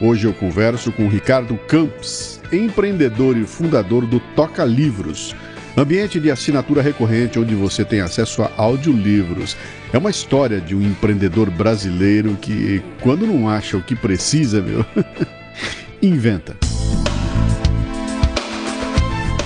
Hoje eu converso com Ricardo Campos, empreendedor e fundador do Toca Livros Ambiente de assinatura recorrente onde você tem acesso a audiolivros. É uma história de um empreendedor brasileiro que, quando não acha o que precisa, meu, inventa.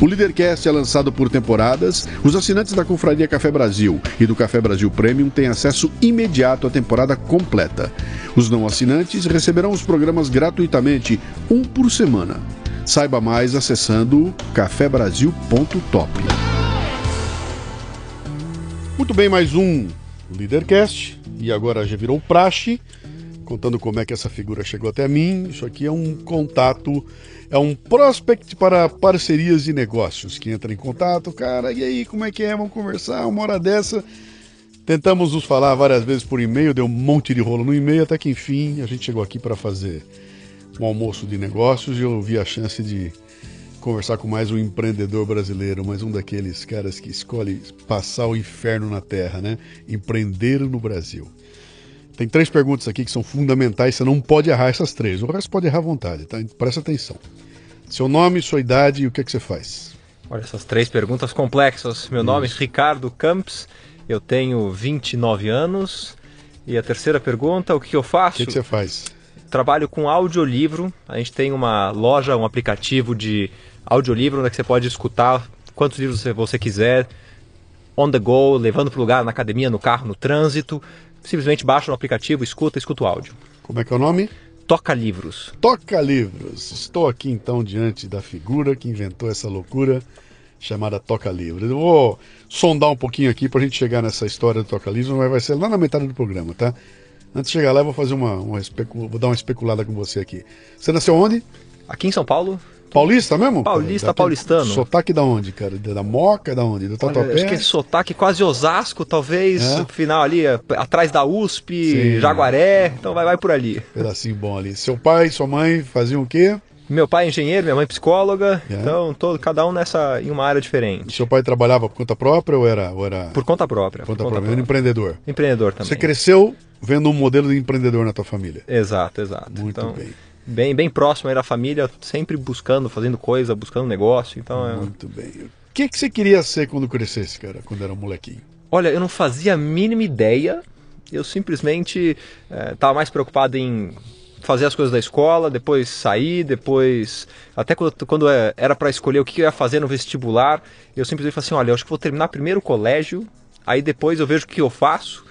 O Leadercast é lançado por temporadas. Os assinantes da Confraria Café Brasil e do Café Brasil Premium têm acesso imediato à temporada completa. Os não assinantes receberão os programas gratuitamente, um por semana. Saiba mais acessando cafebrasil.top. Muito bem, mais um Leadercast. E agora já virou praxe, contando como é que essa figura chegou até mim. Isso aqui é um contato é um prospect para parcerias de negócios que entra em contato, cara, e aí, como é que é? Vamos conversar uma hora dessa. Tentamos nos falar várias vezes por e-mail, deu um monte de rolo no e-mail, até que enfim a gente chegou aqui para fazer um almoço de negócios e eu vi a chance de conversar com mais um empreendedor brasileiro, mais um daqueles caras que escolhe passar o inferno na terra, né? Empreender no Brasil. Tem três perguntas aqui que são fundamentais, você não pode errar essas três. O resto pode errar à vontade, tá? Presta atenção. Seu nome, sua idade e o que, é que você faz? Olha, essas três perguntas complexas. Meu Isso. nome é Ricardo Campos, eu tenho 29 anos. E a terceira pergunta, o que eu faço? O que, que você faz? Trabalho com audiolivro. A gente tem uma loja, um aplicativo de audiolivro onde você pode escutar quantos livros você quiser, on the go, levando para o lugar, na academia, no carro, no trânsito simplesmente baixa no aplicativo, escuta, escuta o áudio. Como é que é o nome? Toca Livros. Toca Livros. Estou aqui então diante da figura que inventou essa loucura chamada Toca Livros. Eu vou sondar um pouquinho aqui para a gente chegar nessa história do Toca Livros, mas vai ser lá na metade do programa, tá? Antes de chegar lá, eu vou fazer uma, uma vou dar uma especulada com você aqui. Você nasceu onde? Aqui em São Paulo, Paulista mesmo? Paulista, paulistano. Sotaque da onde, cara? Da Moca, da onde? Do Tatuapé? acho que é sotaque quase Osasco, talvez. É? Final ali, é, atrás da USP, Sim. Jaguaré. Então vai, vai por ali. Pedacinho bom ali. Seu pai sua mãe faziam o quê? Meu pai é engenheiro, minha mãe é psicóloga, é. então todo, cada um nessa em uma área diferente. Seu pai trabalhava por conta própria ou era, ou era... por conta própria? Por conta, por conta própria. Era empreendedor. Empreendedor também. Você cresceu vendo um modelo de empreendedor na tua família. Exato, exato. Muito então, bem bem, bem próximo aí da família, sempre buscando, fazendo coisa, buscando negócio. Então é... Muito bem. O que, que você queria ser quando crescesse, cara, quando era um molequinho? Olha, eu não fazia a mínima ideia. Eu simplesmente estava é, mais preocupado em fazer as coisas da escola, depois sair, depois. Até quando, quando é, era para escolher o que eu ia fazer no vestibular, eu simplesmente falei assim: olha, eu acho que vou terminar primeiro o colégio, aí depois eu vejo o que eu faço.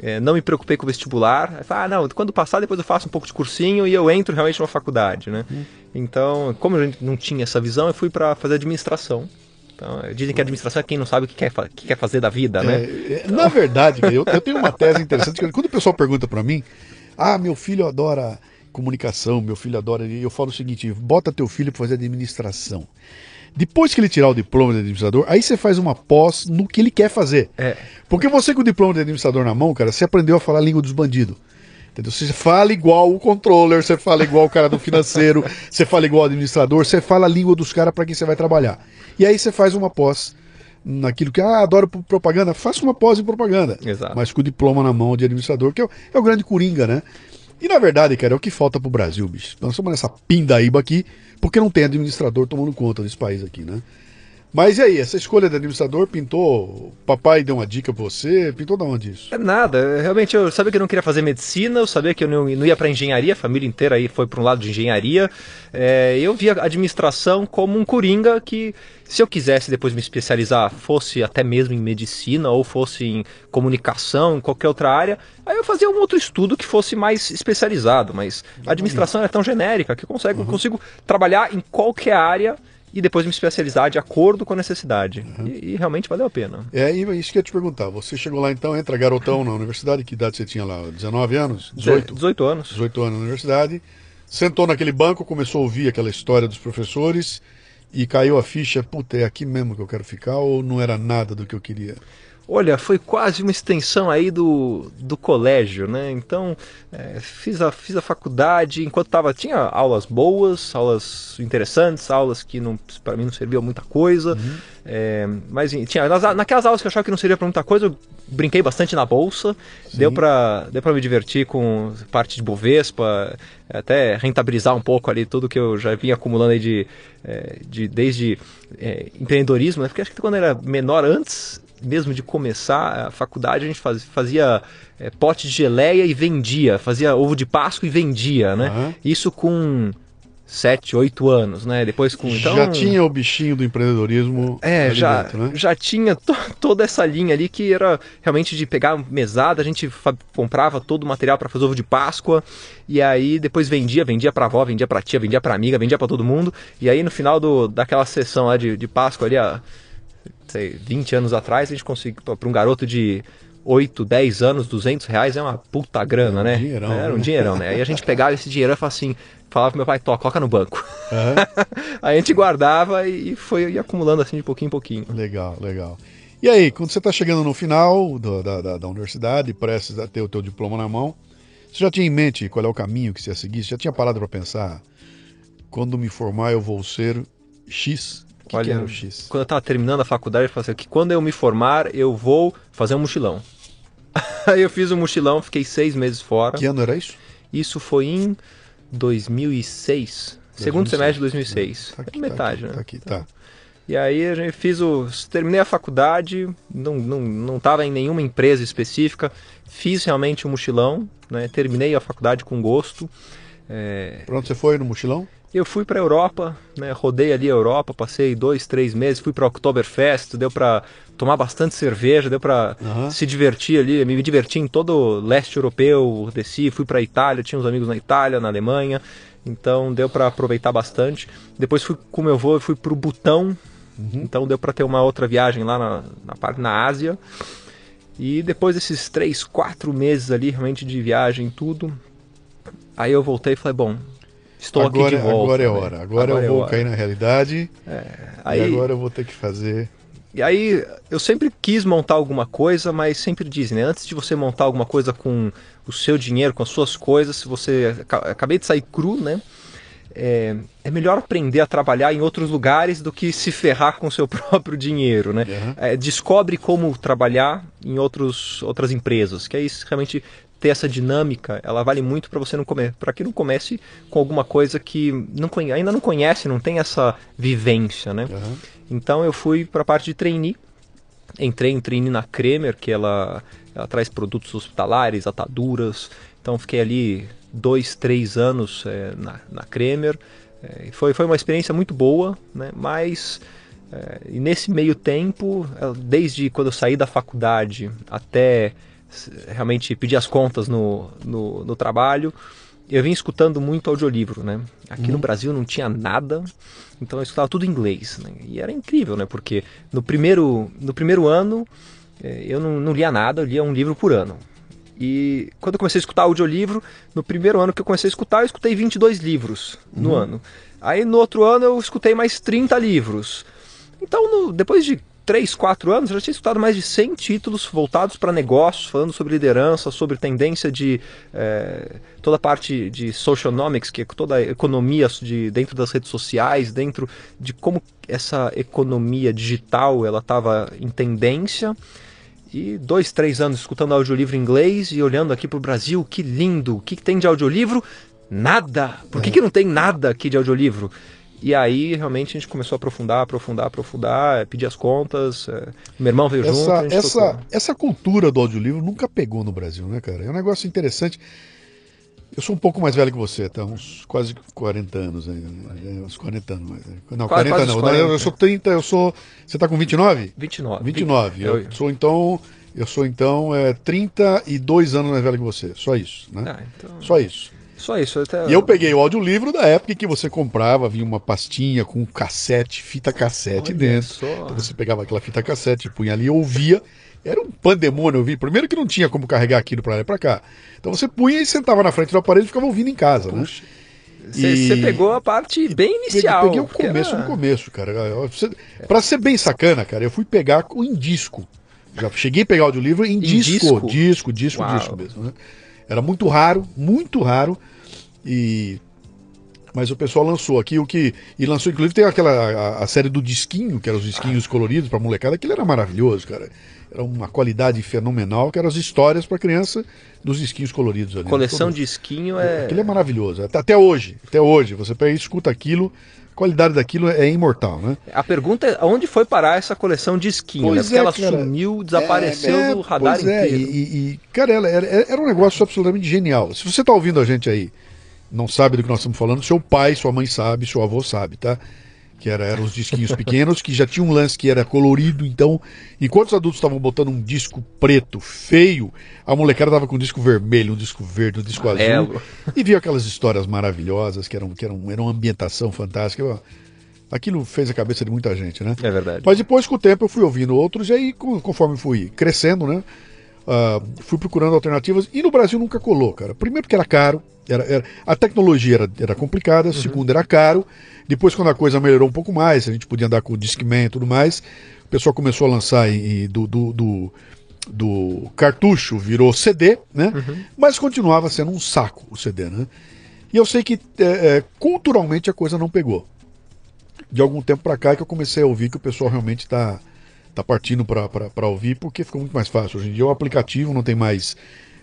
É, não me preocupei com o vestibular. Falei, ah, não, quando passar, depois eu faço um pouco de cursinho e eu entro realmente numa faculdade, né? Uhum. Então, como a gente não tinha essa visão, eu fui para fazer administração. Então, dizem que administração é quem não sabe o que quer, que quer fazer da vida, né? É, então... Na verdade, eu, eu tenho uma tese interessante. Quando o pessoal pergunta para mim, ah, meu filho adora comunicação, meu filho adora. Eu falo o seguinte: bota teu filho para fazer administração. Depois que ele tirar o diploma de administrador, aí você faz uma pós no que ele quer fazer. É. Porque você com o diploma de administrador na mão, cara, você aprendeu a falar a língua dos bandidos. Entendeu? Você fala igual o controller, você fala igual o cara do financeiro, você fala igual o administrador, você fala a língua dos caras para quem você vai trabalhar. E aí você faz uma pós naquilo que, ah, adoro propaganda, faça uma pós em propaganda. Exato. Mas com o diploma na mão de administrador, que é o, é o grande coringa, né? E na verdade, cara, é o que falta pro Brasil, bicho. Nós estamos nessa pindaíba aqui, porque não tem administrador tomando conta desse país aqui, né? Mas e aí, essa escolha de administrador pintou. Papai deu uma dica pra você? Pintou da onde isso? É nada, realmente eu sabia que eu não queria fazer medicina, eu sabia que eu não, não ia para engenharia, a família inteira aí foi para um lado de engenharia. É, eu via a administração como um coringa que, se eu quisesse depois me especializar, fosse até mesmo em medicina ou fosse em comunicação, em qualquer outra área, aí eu fazia um outro estudo que fosse mais especializado. Mas a administração é tão genérica que eu consigo, uhum. consigo trabalhar em qualquer área e depois me especializar de acordo com a necessidade. Uhum. E, e, realmente valeu a pena. É isso que eu ia te perguntar. Você chegou lá então, entra garotão na universidade, que idade você tinha lá? 19 anos? 18? 18 anos. 18 anos na universidade. Sentou naquele banco, começou a ouvir aquela história dos professores e caiu a ficha, puta, é aqui mesmo que eu quero ficar ou não era nada do que eu queria? Olha, foi quase uma extensão aí do, do colégio, né? Então, é, fiz, a, fiz a faculdade, enquanto tava, tinha aulas boas, aulas interessantes, aulas que para mim não serviam muita coisa, uhum. é, mas tinha, nas, naquelas aulas que eu achava que não servia para muita coisa, eu brinquei bastante na bolsa, Sim. deu para deu me divertir com parte de Bovespa, até rentabilizar um pouco ali tudo que eu já vinha acumulando aí de, é, de desde é, empreendedorismo, né? Porque acho que quando eu era menor antes, mesmo de começar a faculdade, a gente fazia, fazia é, pote de geleia e vendia, fazia ovo de Páscoa e vendia, né? Uhum. Isso com 7, 8 anos, né? Depois com então, já tinha o bichinho do empreendedorismo. É, já dentro, né? já tinha to, toda essa linha ali que era realmente de pegar mesada, a gente comprava todo o material para fazer ovo de Páscoa e aí depois vendia, vendia para avó, vendia para tia, vendia para amiga, vendia para todo mundo. E aí no final do, daquela sessão lá de, de Páscoa ali, a sei, 20 anos atrás, a gente conseguiu, para um garoto de 8, 10 anos, 200 reais é uma puta grana, é um né? Dinheirão, Era um né? dinheirão, né? Aí a gente pegava esse dinheiro e falava assim, falava pro meu pai, toca, coloca no banco. Uhum. aí a gente guardava e foi acumulando assim de pouquinho em pouquinho. Legal, legal. E aí, quando você está chegando no final do, da, da, da, universidade, prestes a ter o teu diploma na mão, você já tinha em mente qual é o caminho que você ia seguir? Você já tinha parado para pensar, quando me formar eu vou ser X? Que Olha, que era o X? Quando eu estava terminando a faculdade, eu falei assim, que quando eu me formar, eu vou fazer um mochilão. Aí eu fiz um mochilão, fiquei seis meses fora. Que ano era isso? Isso foi em 2006. 2006. Segundo semestre de 2006. Tá aqui, metade, tá aqui, né? Tá aqui, tá. E aí a gente fiz o. Terminei a faculdade, não, não, não tava em nenhuma empresa específica, fiz realmente o um mochilão, né? Terminei a faculdade com gosto. É... Pronto, você foi no mochilão? Eu fui para a Europa, né, rodei ali a Europa, passei dois, três meses, fui para Oktoberfest, deu para tomar bastante cerveja, deu para uhum. se divertir ali, me diverti em todo o leste europeu, desci, fui para a Itália, tinha uns amigos na Itália, na Alemanha, então deu para aproveitar bastante. Depois fui com meu avô, fui para o Butão, uhum. então deu para ter uma outra viagem lá na, na parte na Ásia. E depois desses três, quatro meses ali realmente de viagem tudo, aí eu voltei e falei, bom, estou agora, aqui de volta. Agora é né? hora. Agora, agora eu é vou cair na realidade. É, aí, e agora eu vou ter que fazer. E aí, eu sempre quis montar alguma coisa, mas sempre dizem, né? Antes de você montar alguma coisa com o seu dinheiro, com as suas coisas, se você. Acabei de sair cru, né? É, é, melhor aprender a trabalhar em outros lugares do que se ferrar com o seu próprio dinheiro, né? Uhum. É, descobre como trabalhar em outros, outras empresas, que aí realmente ter essa dinâmica, ela vale muito para você não comer, para que não comece com alguma coisa que não ainda não conhece, não tem essa vivência, né? Uhum. Então eu fui para a parte de trainee, entrei em trainee na Kremer, que ela, ela traz produtos hospitalares, ataduras, então fiquei ali dois, três anos é, na, na Kremer, é, foi, foi uma experiência muito boa, né? Mas é, e nesse meio tempo, desde quando eu saí da faculdade até realmente pedir as contas no, no, no trabalho, eu vim escutando muito audiolivro, né? Aqui uhum. no Brasil não tinha nada, então eu escutava tudo em inglês, né? E era incrível, né? Porque no primeiro, no primeiro ano eh, eu não, não lia nada, eu lia um livro por ano. E quando eu comecei a escutar audiolivro, no primeiro ano que eu comecei a escutar, eu escutei 22 livros no uhum. ano. Aí no outro ano eu escutei mais 30 livros. Então, no, depois de 3, 4 anos, eu já tinha escutado mais de 100 títulos voltados para negócios, falando sobre liderança, sobre tendência de é, toda a parte de socionomics, que é toda a economia de, dentro das redes sociais, dentro de como essa economia digital ela estava em tendência. E dois, três anos escutando audiolivro em inglês e olhando aqui para o Brasil, que lindo! O que, que tem de audiolivro? Nada! Por que, que não tem nada aqui de audiolivro? E aí realmente a gente começou a aprofundar, aprofundar, aprofundar, pedir as contas. É, meu irmão veio essa, junto. Essa, tocou. essa cultura do audiolivro nunca pegou no Brasil, né, cara? É um negócio interessante. Eu sou um pouco mais velho que você, tá? Uns quase 40 anos ainda. né? É, Uns 40 anos mais. Não, Quase- 40 quase não. uns Não, Eu 40. sou 30, eu sou. Você tá com 29? 29. 29. Eu, Eu- sou então. Eu sou então é, 32 anos mais velho que você. Só isso, né? Ah, então, Só isso. Só isso. Até... E eu peguei o audiolivro da época que você comprava, vinha uma pastinha com cassete, fita cassete Olha dentro. só. Então você pegava aquela fita cassete, punha ali, ouvia. Era um pandemônio ouvir. Primeiro que não tinha como carregar aquilo pra lá e pra cá. Então você punha e sentava na frente do aparelho e ficava ouvindo em casa, né? Você E- você pegou a parte bem inicial. peguei o começo era- do começo, cara. Pra ser bem sacana, cara, eu fui pegar em disco. Já cheguei a pegar o audiolivro em, disco, disco? disco, disco, Uau. disco mesmo, né? Era muito raro, muito raro. E mas o pessoal lançou aqui o que e lançou inclusive tem aquela a, a série do disquinho, que eram os disquinhos coloridos pra molecada, aquilo era maravilhoso, cara. Era uma qualidade fenomenal, que eram as histórias pra criança dos disquinhos coloridos ali. né? Coleção Todo- de esquinho é. Aquilo é maravilhoso. Até, até hoje, até hoje, você pega e escuta aquilo, qualidade daquilo é imortal, né? A pergunta é onde foi parar essa coleção de esquinho? Pois né? Porque é, ela cara. sumiu, desapareceu É, do radar pois é, inteiro. e, e- e, cara, ela- era, era um negócio absolutamente genial. Se você está ouvindo a gente aí, não sabe do que nós estamos falando, seu pai, sua mãe sabe, seu avô sabe, tá? Que era, eram os disquinhos pequenos, que já tinha um lance que era colorido, então, enquanto os adultos estavam botando um disco preto, feio, a molecada tava com um disco vermelho, um disco verde, um disco azul. E viu aquelas histórias maravilhosas, que eram, que eram, era uma ambientação fantástica. Aquilo fez a cabeça de muita gente, né? É verdade. Mas depois, com o tempo, eu fui ouvindo outros, e aí, conforme fui crescendo, né? ah, fui procurando alternativas. E no Brasil nunca colou, cara. Primeiro porque era caro, era, era- a tecnologia era, era complicada, segundo era caro. Depois, quando a coisa melhorou um pouco mais, a gente podia andar com o Discman e tudo mais, o pessoal começou a lançar em- do, do, do, do cartucho, virou CD, né? Mas continuava sendo um saco o CD, né? E eu sei que é, é, culturalmente a coisa não pegou de algum tempo pra cá é que eu comecei a ouvir que o pessoal realmente tá, tá partindo pra ouvir, porque ficou muito mais fácil. Hoje em dia o aplicativo não tem mais.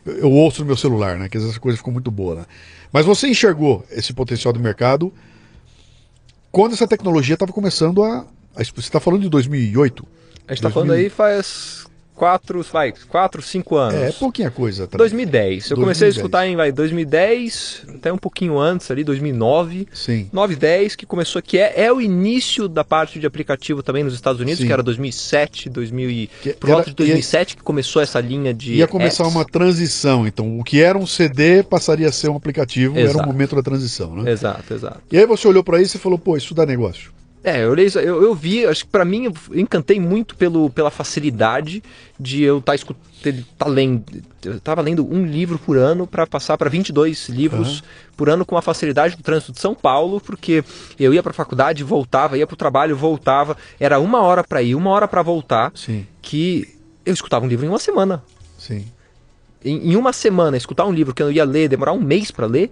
Eu, ouço no meu celular, né? Que essa coisa ficou muito boa, né? Mas você enxergou esse potencial do mercado quando essa tecnologia estava começando a. a você está falando de 2008? A gente tá 2000. falando aí faz quatro, vai, quatro, cinco anos. É, pouquinha coisa. atrás. 2010. Eu comecei 2010. a escutar em vai, 2010, até um pouquinho antes ali, 2009. Sim. 9 10 que começou que é, é o início da parte de aplicativo também nos Estados Unidos Sim. que era 2007 2000 e- Que por volta era- de 2007 que começou essa linha de Ia começar apps. uma transição. Então, o que era um CD passaria a ser um aplicativo. Era Exato. o momento da transição, né? exato exato E aí você olhou para isso e falou, pô, isso dá negócio. É eu isso- eu, eu vi acho que pra mim eu encantei muito pelo pela facilidade de eu estar escutando tá lendo eu tava lendo um livro por ano para passar para 22 livros por ano com a facilidade do trânsito de São Paulo porque eu ia para faculdade voltava ia para o trabalho voltava era uma hora para ir uma hora para voltar Sim, que eu escutava um livro em uma semana. sim. Em, em uma semana, escutar um livro que eu ia ler, demorar um mês para ler,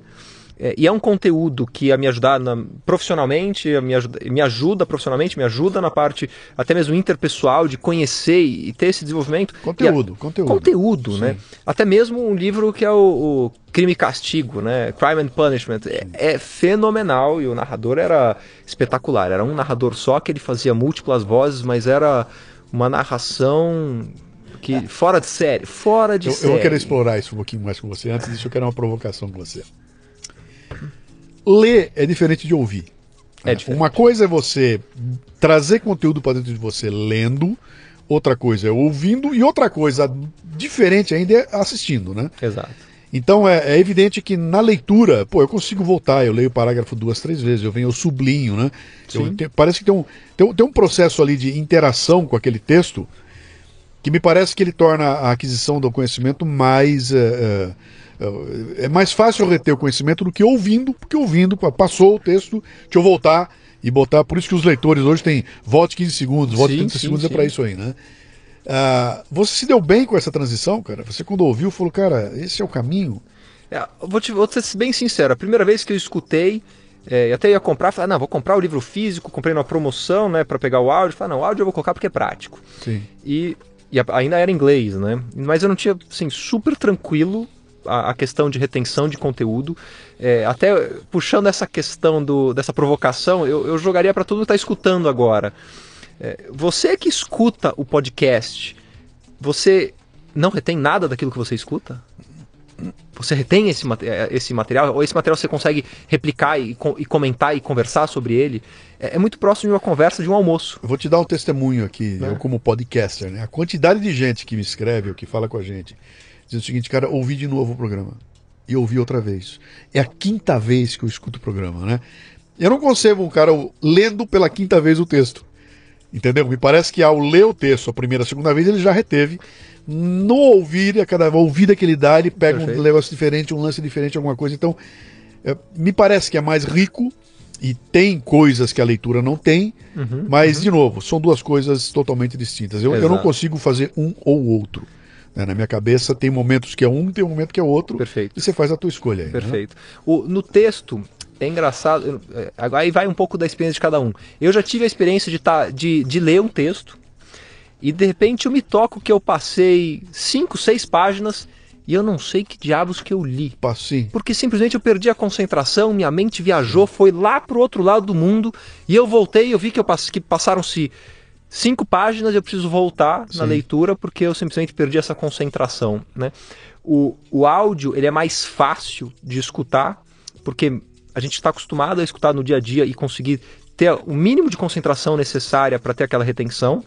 é, e é um conteúdo que ia me ajudar na- profissionalmente, ia me ajuda, me ajuda profissionalmente, me ajuda na parte até mesmo interpessoal, de conhecer e, ter esse desenvolvimento. Conteúdo, a- conteúdo. Conteúdo, Sim. né? Até mesmo um livro que é o, o Crime e Castigo, né? Crime and Punishment. É, é fenomenal e o narrador era espetacular. Era um narrador só que ele fazia múltiplas vozes, mas era uma narração que fora de série, fora de Eu, eu série. vou querer explorar isso um pouquinho mais com você. Antes disso, eu quero uma provocação com você. Ler é diferente de ouvir. É diferente. Uma coisa é você trazer conteúdo para dentro de você lendo, outra coisa é ouvindo, e outra coisa diferente ainda é assistindo, né? Exato. Então é, é evidente que na leitura, pô, eu consigo voltar, eu leio o parágrafo duas, três vezes, eu venho, eu sublinho, né? Eu parece que tem um, tem, tem um processo ali de interação com aquele texto que me parece que ele torna a aquisição do conhecimento mais. É, é, é mais fácil reter o conhecimento do que ouvindo, porque ouvindo, passou o texto, deixa eu voltar e botar. Por isso que os leitores hoje têm volte 15 segundos, volte Sim, 30 sim, segundos, é sim. para isso aí, né? Ah, você se deu bem com essa transição, cara? Você quando ouviu falou, cara, esse é o caminho? É, vou, te, vou ser bem sincero, a primeira vez que eu escutei, é, eu até ia comprar, falei, ah, não, vou comprar o livro físico, comprei numa promoção, né, para pegar o áudio, falei, não, o áudio eu vou colocar porque é prático. Sim. E, e ainda era inglês, né? Mas eu não tinha, assim, super tranquilo. A, a questão de retenção de conteúdo. É, até puxando essa questão do, dessa provocação, eu, eu jogaria para todo mundo que está escutando agora. É, você que escuta o podcast, você não retém nada daquilo que você escuta? Você retém esse, é, esse material? Ou esse material você consegue replicar e, e comentar e conversar sobre ele? É, é, muito próximo de uma conversa de um almoço. Eu vou te dar um testemunho aqui, né? eu como podcaster, né? A quantidade de gente que me escreve ou que fala com a gente, diz o seguinte, cara, ouvi de novo o programa. E ouvi outra vez. É a quinta vez que eu escuto o programa, né? Eu não concebo um cara lendo pela quinta vez o texto. Entendeu? Me parece que ao ler o texto a primeira, a segunda vez, ele já reteve no ouvir, a cada ouvida que ele dá, ele pega Perfeito. um negócio diferente, um lance diferente, alguma coisa. Então, é, me parece que é mais rico e tem coisas que a leitura não tem, uhum, mas, uhum. de novo, são duas coisas totalmente distintas. Eu, eu não consigo fazer um ou outro. Né? Na minha cabeça tem momentos que é um, tem um momento que é outro. Perfeito. E você faz a tua escolha aí. Né? Perfeito. Né? O, no texto, é engraçado, é, aí vai um pouco da experiência de cada um. Eu já tive a experiência de, tá, de, de ler um texto e de repente eu me toco que eu passei cinco, seis páginas e eu não sei que diabos que eu li. Passei. Porque simplesmente eu perdi a concentração, minha mente viajou, foi lá pro outro lado do mundo e eu voltei e eu vi que, eu pass que passaram-se cinco páginas eu preciso voltar Sim. na leitura porque eu simplesmente perdi essa concentração, né? O, o áudio ele é mais fácil de escutar porque a gente está acostumado a escutar no dia a dia e conseguir ter o mínimo de concentração necessária para ter aquela retenção.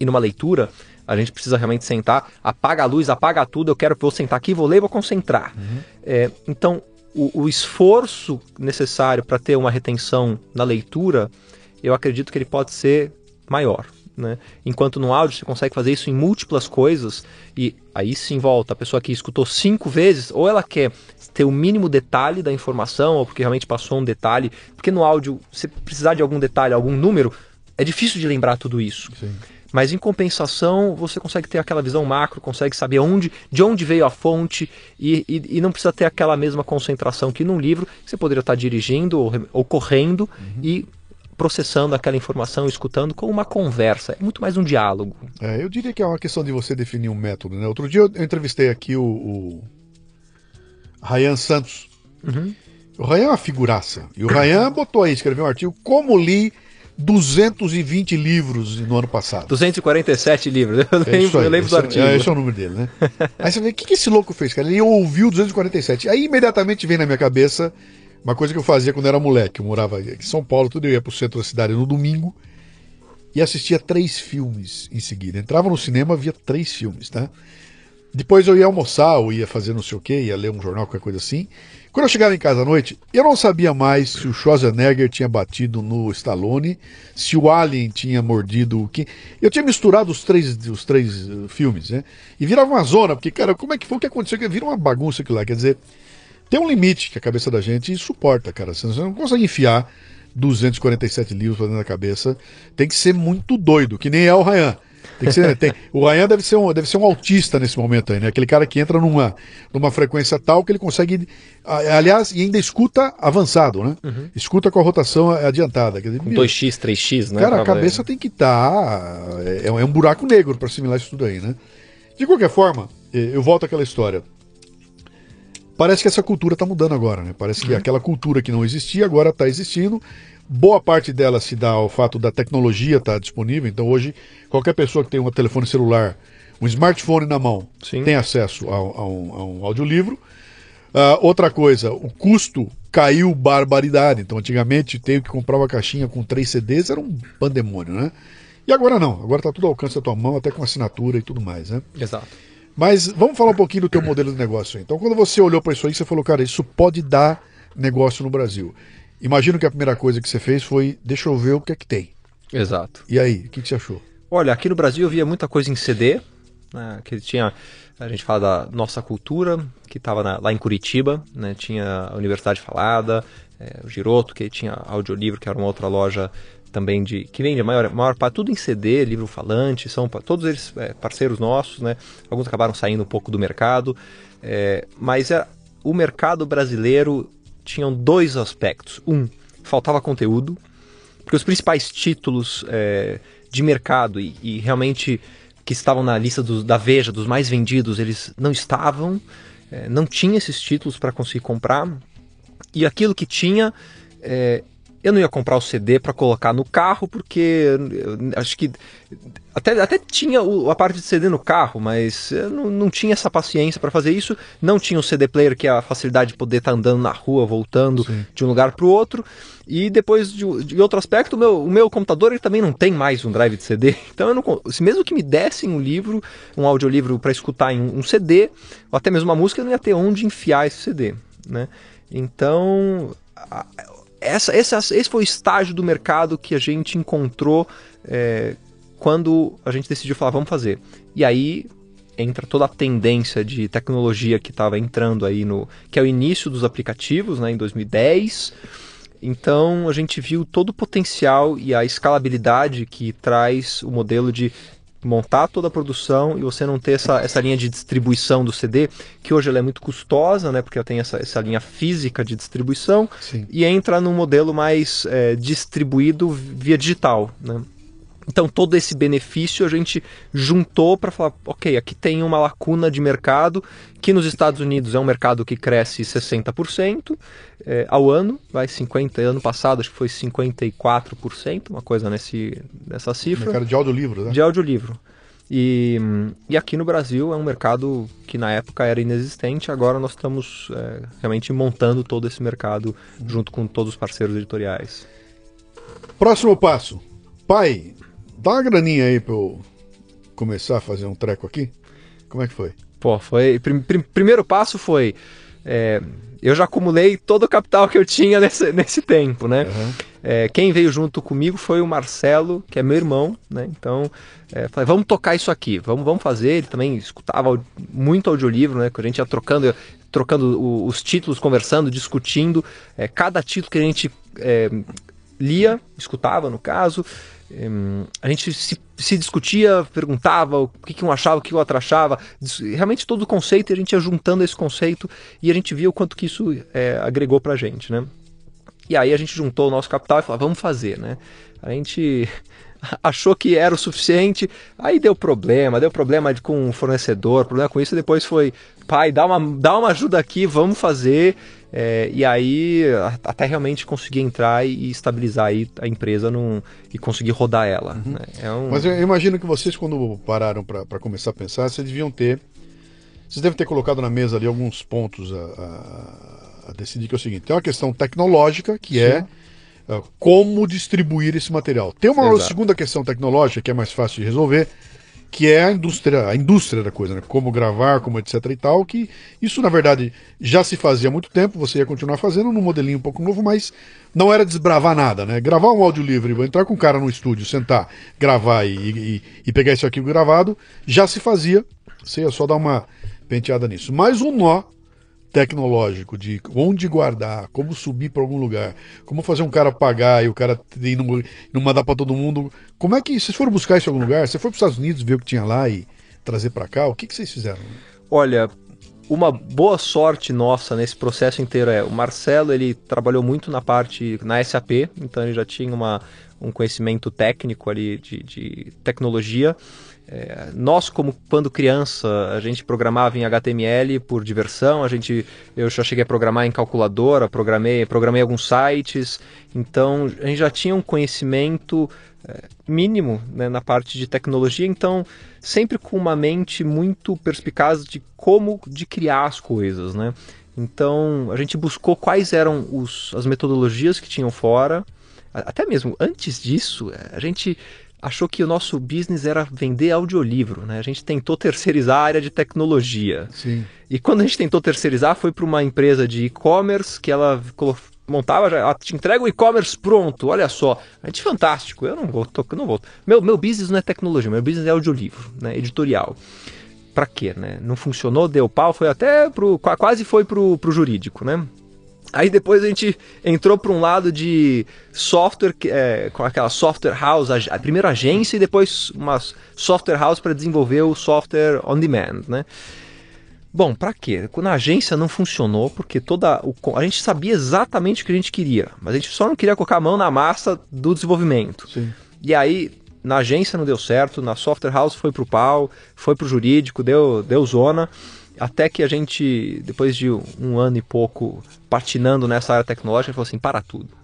E numa leitura, a gente precisa realmente sentar, apaga a luz, apaga tudo, eu quero vou sentar aqui, vou ler e vou concentrar. Uhum. É, então, o, o, esforço necessário para ter uma retenção na leitura, eu acredito que ele pode ser maior. Né? Enquanto no áudio você consegue fazer isso em múltiplas coisas, e aí sim volta, a pessoa que escutou cinco vezes, ou ela quer ter o mínimo detalhe da informação, ou porque realmente passou um detalhe, porque no áudio, se precisar de algum detalhe, algum número, é difícil de lembrar tudo isso. Sim. Mas em compensação, você consegue ter aquela visão macro, consegue saber onde, de onde veio a fonte e, e, e não precisa ter aquela mesma concentração que num livro, que você poderia estar dirigindo ou, ou correndo uhum. e processando aquela informação, escutando como uma conversa. É muito mais um diálogo. É, eu diria que é uma questão de você definir um método. Né? Outro dia eu entrevistei aqui o, o Ryan Santos. Uhum. O Ryan é uma figuraça. E o Ryan botou aí, escreveu um artigo, como li 220 livros no ano passado. 247 livros. Eu é lembro, aí, eu lembro do é- artigo. É, esse é o número dele, né? aí você vê, o que, que esse louco fez, cara? Ele ouviu 247. Aí imediatamente vem na minha cabeça uma coisa que eu fazia quando era moleque. Eu morava em São Paulo, tudo eu ia pro centro da cidade no domingo e assistia três filmes em seguida. Entrava no cinema, via três filmes, tá? Depois eu ia almoçar, ou ia fazer não sei o que, ia ler um jornal, qualquer coisa assim. Quando eu chegava em casa à noite, eu não sabia mais se o Schwarzenegger tinha batido no Stallone, se o Alien tinha mordido o que. Eu tinha misturado os três, os três uh, filmes, né? E virava uma zona, porque, cara, como é que foi o que aconteceu? Vira uma bagunça aquilo lá. Quer dizer, tem um limite que a cabeça da gente suporta, cara. Você não consegue enfiar 247 livros dentro da cabeça. Tem que ser muito doido, que nem é o Ryan. Tem que ser, tem, o Ryan deve ser, um, deve ser um autista nesse momento aí, né? Aquele cara que entra numa, numa frequência tal que ele consegue. Aliás, e ainda escuta avançado, né? Uhum. Escuta com a rotação adiantada. Quer dizer, com 2x, 3x, né? Cara, a cabeça tem que estar. Tá, é, é um buraco negro para assimilar isso tudo aí, né? De qualquer forma, eu volto àquela história. Parece que essa cultura está mudando agora, né? Parece que uhum. aquela cultura que não existia agora está existindo. Boa parte dela se dá ao fato da tecnologia estar tá disponível. Então hoje, qualquer pessoa que tem um telefone celular, um smartphone na mão, Sim. tem acesso a, a, um, a um, audiolivro. Uh, outra coisa, o custo caiu barbaridade. Então antigamente, tenho que comprar uma caixinha com três CDs era um pandemônio, né? E agora não, agora está tudo ao alcance da tua mão, até com assinatura e tudo mais, né? Exato. Mas vamos falar um pouquinho do teu modelo de negócio. Então, quando você olhou para isso aí, você falou, cara, isso pode dar negócio no Brasil. Imagino que a primeira coisa que você fez foi, deixa eu ver o que é que tem. Exato. E aí, o que, que você achou? Olha, aqui no Brasil eu via muita coisa em CD, né, que tinha, a gente fala da nossa cultura, que estava lá em Curitiba, né, tinha a Universidade Falada, é, o Giroto, que tinha audiolivro, que era uma outra loja também de que vende a maior, maior parte tudo em CD, livro falante, são todos eles é, parceiros nossos, né? Alguns acabaram saindo um pouco do mercado, é, mas é, o mercado brasileiro tinham dois aspectos. Um, faltava conteúdo, porque os principais títulos é, de mercado e, e, realmente que estavam na lista da Veja, dos mais vendidos, eles não estavam. é, não tinha esses títulos para conseguir comprar. E aquilo que tinha, é, eu não ia comprar o CD para colocar no carro, porque acho que até, até tinha o, a parte de CD no carro, mas eu não, não tinha essa paciência para fazer isso. Não tinha o CD player, que é a facilidade de poder estar tá andando na rua, voltando Sim. de um lugar para o outro. E depois, de, de, outro aspecto, o meu, o meu computador ele também não tem mais um drive de CD. Então, eu não, se mesmo que me dessem um livro, um audiolivro para escutar em um CD, ou até mesmo uma música, eu não ia ter onde enfiar esse CD. Né? Então, essa, esse, esse foi o estágio do mercado que a gente encontrou é, quando a gente decidiu falar, vamos fazer. E aí entra toda a tendência de tecnologia que estava entrando aí no. que é o início dos aplicativos, né, em 2010. Então a gente viu todo o potencial e a escalabilidade que traz o modelo de montar toda a produção e você não ter essa, essa linha de distribuição do CD, que hoje ela é muito custosa, né, porque ela tem essa, essa linha física de distribuição, Sim. e entra num modelo mais é, distribuído via digital. Né? Então, todo esse benefício a gente juntou para falar: ok, aqui tem uma lacuna de mercado que nos Estados Unidos é um mercado que cresce 60% é, ao ano, vai 50%, ano passado acho que foi 54%, uma coisa nesse, nessa cifra. Mercado de audiolivro, né? De audiolivro. E, e aqui no Brasil é um mercado que na época era inexistente, agora nós estamos é, realmente montando todo esse mercado junto com todos os parceiros editoriais. Próximo passo. Pai, Dá uma graninha aí pra eu começar a fazer um treco aqui. Como é que foi? Pô, foi. Prim, prim, primeiro passo foi. É, eu já acumulei todo o capital que eu tinha nesse, nesse tempo, né? Uhum. É, quem veio junto comigo foi o Marcelo, que é meu irmão, né? Então, é, falei, vamos tocar isso aqui, vamos, vamos fazer. Ele também escutava muito audiolivro, né? Que a gente ia trocando, trocando os títulos, conversando, discutindo. É, cada título que a gente é, lia, escutava no caso, a gente se, se, discutia, perguntava o que, que um achava, o que o outro achava, realmente todo o conceito, e a gente ia juntando esse conceito e a gente via o quanto que isso é, agregou pra gente, né? E aí a gente juntou o nosso capital e falou, vamos fazer, né? A gente achou que era o suficiente, aí deu problema, deu problema com o fornecedor, problema com isso, e depois foi, pai, dá uma, dá uma ajuda aqui, vamos fazer. É, e aí até realmente conseguir entrar e estabilizar aí a empresa num, e conseguir rodar ela. Uhum. Né? É um... Mas eu imagino que vocês, quando pararam para começar a pensar, vocês deviam ter. Vocês devem ter colocado na mesa ali alguns pontos a, a, a decidir, que é o seguinte: tem uma questão tecnológica, que é, Sim. é como distribuir esse material. Tem uma Exato. segunda questão tecnológica que é mais fácil de resolver, que é a indústria, a indústria da coisa, né? Como gravar, como etc e tal, que isso na verdade já se fazia há muito tempo, você ia continuar fazendo num modelinho um pouco novo, mas não era desbravar nada, né? Gravar um áudio livre, entrar com um cara no estúdio, sentar, gravar e, e, e pegar esse arquivo gravado, já se fazia, você ia só dar uma penteada nisso. Mas um nó tecnológico de onde guardar, como subir para algum lugar, como fazer um cara pagar e o cara e não, não mandar para todo mundo. Como é que vocês foram buscar isso em algum lugar? Você foi para os Estados Unidos ver o que tinha lá e trazer para cá? O que, que vocês fizeram? Olha, uma boa sorte nossa nesse processo inteiro é o Marcelo ele trabalhou muito na parte na SAP, então ele já tinha uma, um conhecimento técnico ali de, de tecnologia. É, nós, como quando criança, a gente programava em HTML por diversão, a gente, eu já cheguei a programar em calculadora, programei, programei alguns sites, então a gente já tinha um conhecimento é, mínimo né, na parte de tecnologia, então sempre com uma mente muito perspicaz de como de criar as coisas, né? Então a gente buscou quais eram os, as metodologias que tinham fora, até mesmo antes disso, a gente achou que o nosso business era vender audiolivro, né? A gente tentou terceirizar a área de tecnologia. Sim. E quando a gente tentou terceirizar, foi para uma empresa de e-commerce que ela montava, já, ela te entrega o e-commerce pronto, olha só. A gente fantástico, eu não vou, tô, não vou. Meu, meu business não é tecnologia, meu business é audiolivro, né? Editorial. Para quê, né? Não funcionou, deu pau, foi até pro, quase foi pro, pro jurídico, né? Aí depois a gente entrou para um lado de software, é, com aquela software house, a, primeira agência e depois uma software house para desenvolver o software on demand, né? Bom, para quê? Quando a agência não funcionou, porque toda o, a gente sabia exatamente o que a gente queria, mas a gente só não queria colocar a mão na massa do desenvolvimento. Sim. E aí na agência não deu certo, na software house foi pro pau, foi pro jurídico, deu, deu zona. Até que a gente, depois de um ano e pouco patinando nessa área tecnológica, falou assim: para tudo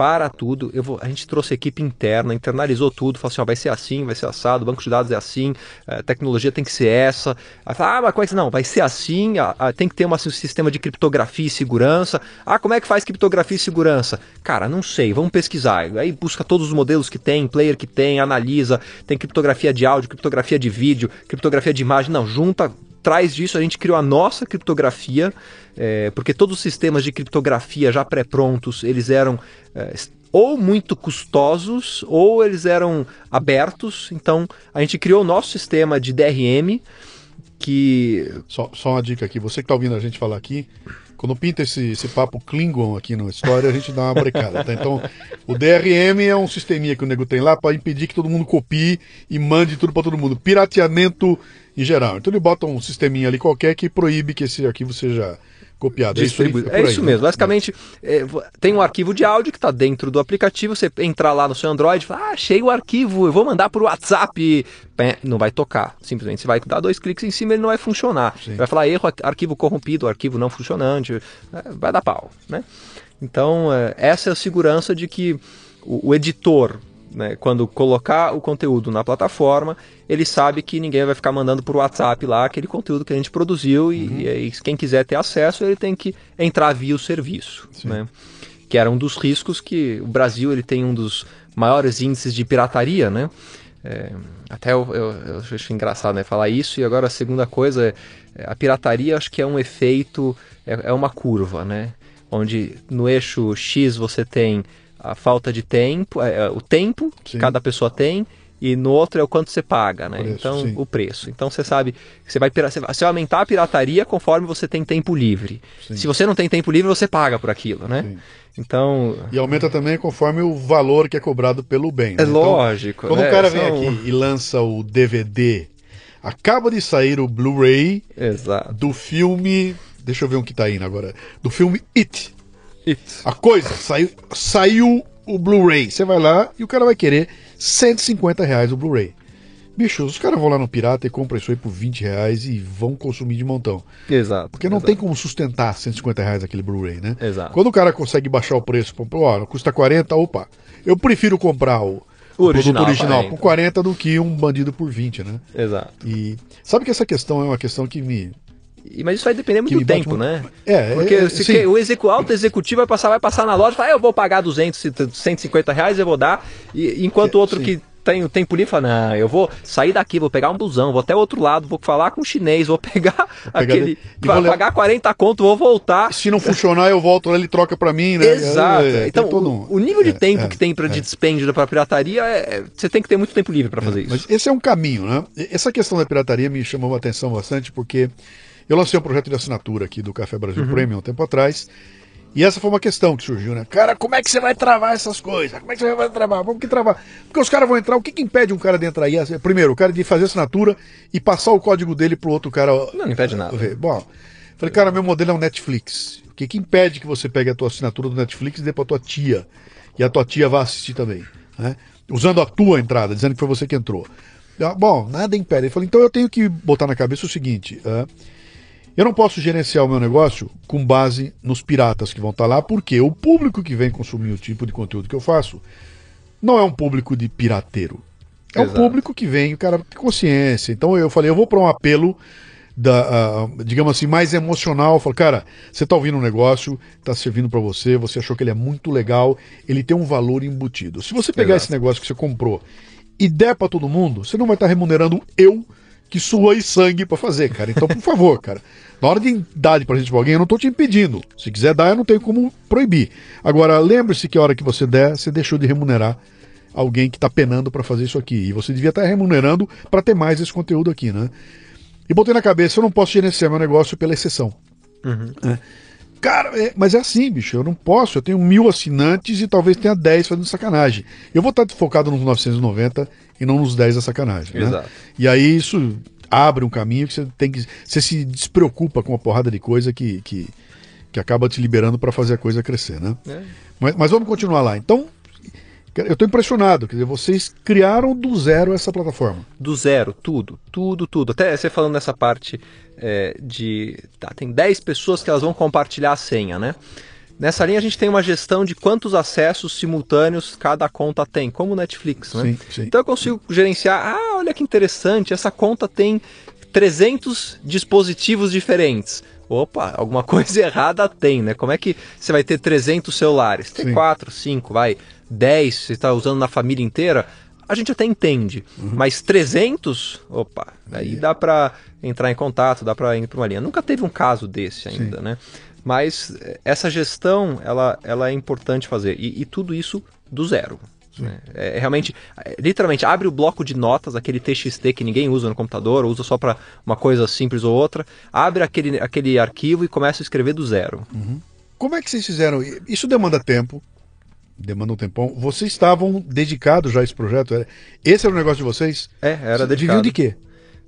para tudo. Eu vou, a gente trouxe equipe interna, internalizou tudo, falou assim: ó, vai ser assim, vai ser assado, banco de dados é assim, a eh, tecnologia tem que ser essa. Aí fala, ah, mas como é que não? Vai ser assim, a, a, tem que ter um sistema de criptografia e segurança. Ah, como é que faz criptografia e segurança? Cara, não sei, vamos pesquisar. Aí busca todos os modelos que tem, player que tem, analisa, tem criptografia de áudio, criptografia de vídeo, criptografia de imagem. Não, junta trás disso a gente criou a nossa criptografia, é, porque todos os sistemas de criptografia já pré-prontos, eles eram é, ou muito custosos ou eles eram abertos. Então a gente criou o nosso sistema de DRM que... Só, só uma dica aqui, você que está ouvindo a gente falar aqui, quando pinta esse, esse papo Klingon aqui na história, a gente dá uma brecada, tá? Então, o DRM é um sisteminha que o nego tem lá para impedir que todo mundo copie e mande tudo para todo mundo. Pirateamento em geral. Então ele bota um sisteminha ali qualquer que proíbe que esse arquivo seja copiado. É isso, aí, é, é isso aí, mesmo. Né? Basicamente, é, tem um arquivo de áudio que está dentro do aplicativo. Você entrar lá no seu Android e fala, ah, achei o arquivo, eu vou mandar para o WhatsApp. Não vai tocar. Simplesmente você vai dar dois cliques em cima ele não vai funcionar. Vai falar erro, arquivo corrompido, arquivo não funcionante. É, vai dar pau. Né? Então, é, essa é a segurança de que o, o editor né, quando colocar o conteúdo na plataforma, ele sabe que ninguém vai ficar mandando por WhatsApp lá aquele conteúdo que a gente produziu uhum. e, e, quem quiser ter acesso, ele tem que entrar via o serviço, né? Que era um dos riscos que o Brasil ele tem um dos maiores índices de pirataria, né? É, até eu, eu, eu, acho engraçado né, falar isso. E agora a segunda coisa é a pirataria acho que é um efeito, é, é uma curva, né? Onde no eixo X você tem a falta de tempo, é, é, o tempo que sim. cada pessoa tem, e no outro é o quanto você paga, né? Preço, então, sim. o preço. Então você sabe que você vai, você vai aumentar a pirataria conforme você tem tempo livre. Sim. Se você não tem tempo livre, você paga por aquilo, né? Sim. Então. E aumenta também conforme o valor que é cobrado pelo bem. Né? É então, lógico. Quando né? o cara vem São... aqui e lança o DVD, acaba de sair o Blu-ray do filme. Deixa eu ver um que tá indo agora. Do filme It. It. A coisa, saiu, saiu o Blu-ray. Você vai lá e o cara vai querer 150 reais o Blu-ray. Bicho, os caras vão lá no Pirata e compram isso aí por 20 reais e vão consumir de montão. Exato. Porque não exato. tem como sustentar 150 reais aquele Blu-ray, né? Exato. Quando o cara consegue baixar o preço, ó, custa 40, opa, eu prefiro comprar o, o original, original por 40 do que um bandido por 20, né? Exato. E sabe que essa questão é uma questão que me, mas isso vai depender muito do tempo, né? É, Porque é, se que, o execu, alto executivo vai passar, vai passar na loja e falar, ah, eu vou pagar 200, 150 reais, eu vou dar. E, enquanto o outro sim. que tem o tempo livre fala, não, eu vou sair daqui, vou pegar um busão, vou até o outro lado, vou falar com o chinês, vou pegar, vou pegar aquele. Vou pagar 40 conto, vou voltar. Se não funcionar, eu volto lá, ele troca para mim, né? Exato. É, então, um... o, nível de é, tempo é, que tem para de dispêndio para pirataria, é, você tem que ter muito tempo livre para fazer isso. Mas esse é um caminho, né? Essa questão da pirataria me chamou a atenção bastante, porque eu lancei um projeto de assinatura aqui do Café Brasil uhum. Premium um tempo atrás. E essa foi uma questão que surgiu, né? Cara, como é que você vai travar essas coisas? Como é que você vai travar? Vamos que travar. Porque os caras vão entrar, o que, que impede um cara de entrar aí? Primeiro, o cara de fazer assinatura e passar o código dele pro outro cara. Não, não impede nada. Ver. Bom, falei, cara, meu modelo é um Netflix. O que, que impede que você pegue a tua assinatura do Netflix e dê pra tua tia? E a tua tia vá assistir também. Né? Usando a tua entrada, dizendo que foi você que entrou. Ah, bom, nada impede. Ele falou, então eu tenho que botar na cabeça o seguinte. Uh, eu não posso gerenciar o meu negócio com base nos piratas que vão estar lá, porque o público que vem consumir o tipo de conteúdo que eu faço não é um público de pirateiro. É Exato. um público que vem, o cara tem consciência. Então eu falei, eu vou para um apelo da, uh, digamos assim, mais emocional. Eu falo, cara, você está ouvindo um negócio, está servindo para você, você achou que ele é muito legal, ele tem um valor embutido. Se você pegar Exato. esse negócio que você comprou e der para todo mundo, você não vai estar tá remunerando eu que suou sangue para fazer, cara. Então, por favor, cara, na hora de dar de presente pra alguém, eu não tô te impedindo. Se quiser dar, eu não tenho como proibir. Agora, lembre-se que a hora que você der, você deixou de remunerar alguém que está penando para fazer isso aqui. E você devia estar tá remunerando para ter mais esse conteúdo aqui, né? E botei na cabeça, eu não posso gerenciar meu negócio pela exceção. Uhum. É. Cara, é, mas é assim, bicho, eu não posso. Eu tenho mil assinantes e talvez tenha 10 fazendo sacanagem. Eu vou estar focado nos 990 e não nos 10 da sacanagem. Né? E aí isso abre um caminho que você tem que. Você se despreocupa com uma porrada de coisa que, que, que acaba te liberando para fazer a coisa crescer, né? É. Mas, mas vamos continuar lá. Então, eu estou impressionado, quer dizer, vocês criaram do zero essa plataforma. Do zero, tudo, tudo, tudo. Até você falando nessa parte é, de. Tá, tem 10 pessoas que elas vão compartilhar a senha, né? Nessa linha a gente tem uma gestão de quantos acessos simultâneos cada conta tem, como o Netflix, né? Sim, sim. Então eu consigo gerenciar, ah, olha que interessante, essa conta tem 300 dispositivos diferentes. Opa, alguma coisa errada tem, né? Como é que você vai ter 300 celulares? Tem Sim. 4, 5, vai, 10, você está usando na família inteira? A gente até entende, mas 300, opa, aí dá para entrar em contato, dá para ir para uma linha. Nunca teve um caso desse ainda, né? Mas eh, essa gestão, ela, ela é importante fazer. E, e tudo isso do zero. né? É, realmente, é, literalmente, abre o bloco de notas, aquele TXT que ninguém usa no computador, usa só para uma coisa simples ou outra. Abre aquele, aquele arquivo e começa a escrever do zero. Como é que vocês fizeram? Isso demanda tempo, demanda um tempão. Vocês estavam dedicados já a esse projeto? Esse era o negócio de vocês? É, era Vocês dedicado. Viviam de quê?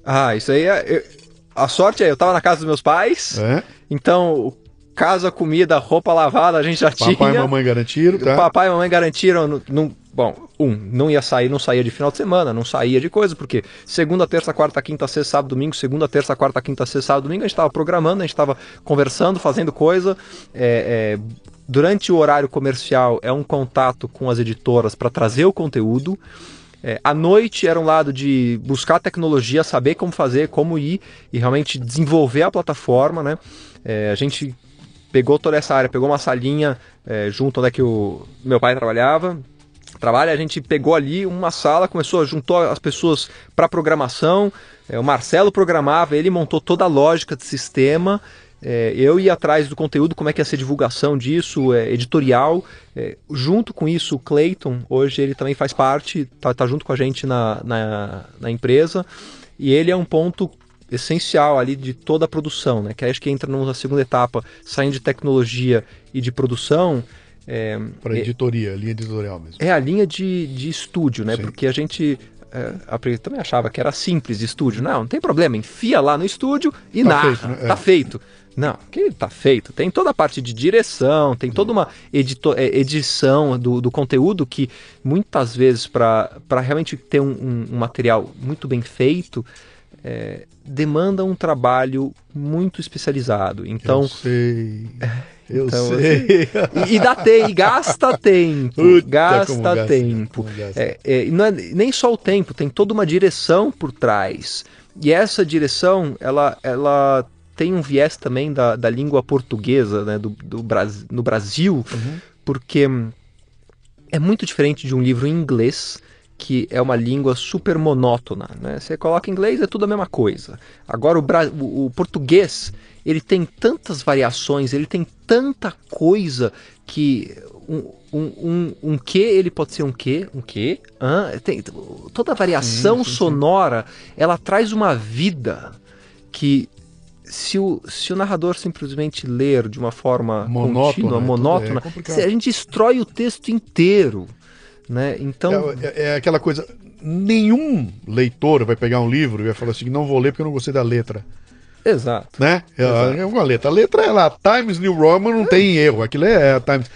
Ah, isso aí é. eu- a sorte é, eu tava na casa dos meus pais, É? então casa, comida, roupa lavada, a gente já Papai tinha. e mamãe garantiram, tá? Papai e mamãe garantiram. Não, não- bom, um, não ia sair, não saía de final de semana, não saía de coisa, porque segunda, terça, quarta, quinta, sexta, sábado, domingo, segunda, terça, quarta, quinta, sexta, sábado, domingo, a gente estava programando, a gente estava conversando, fazendo coisa. É, é, durante o horário comercial é um contato com as editoras para trazer o conteúdo. É, à noite era um lado de buscar tecnologia, saber como fazer, como ir e realmente desenvolver a plataforma, né? É, a gente pegou toda essa área, pegou uma salinha é, junto onde é que o meu pai trabalhava. Trabalha, a gente pegou ali uma sala, começou, juntou as pessoas para programação. é, o Marcelo programava, ele montou toda a lógica de sistema. é, eu ia atrás do conteúdo, como é que ia ser divulgação disso, é, editorial. é, junto com isso, o Clayton, hoje ele também faz parte, tá, tá junto com a gente na, na, na empresa. E ele é um ponto essencial ali de toda a produção, né? Que acho que entra numa segunda etapa, saindo de tecnologia e de produção, é, Para editoria, linha editorial mesmo. é a linha de, de estúdio, né? Sim. Porque a gente é, também achava que era simples de estúdio. Não, não tem problema, enfia lá no estúdio e Tá narra, feito, né? É. tá feito. Não, que tá feito. Tem toda a parte de direção, tem toda uma edito- é, edição do, do conteúdo que muitas vezes para realmente ter um, um- um material muito bem feito é, demanda um trabalho muito especializado. Então eu sei. Eu então, sei. e, e dá tempo, e gasta tempo, Puta, gasta, tempo. gasta. É, é, não é nem só o tempo, tem toda uma direção por trás. E essa direção, ela, ela tem um viés também da, da língua portuguesa, né, do, do Bras, no Brasil, Uhum. porque é muito diferente de um livro em inglês que é uma língua super monótona, né? Você coloca inglês é tudo a mesma coisa. Agora o, bra- o- português ele tem tantas variações, ele tem tanta coisa que um, um, um, um que ele pode ser um que, um que, hã? tem toda a variação Sim, sim, sim. sonora, ela traz uma vida que se o, se o narrador simplesmente ler de uma forma Monótona, contínua, é tudo- monótona, é a gente destrói o texto inteiro, né? Então, É, é- é aquela coisa. Nenhum leitor vai pegar um livro e vai falar assim: não vou ler porque eu não gostei da letra. exato. Né? É, Exato. é uma letra. A letra é lá, Times New Roman não tem erro. Aquilo é, é a Times.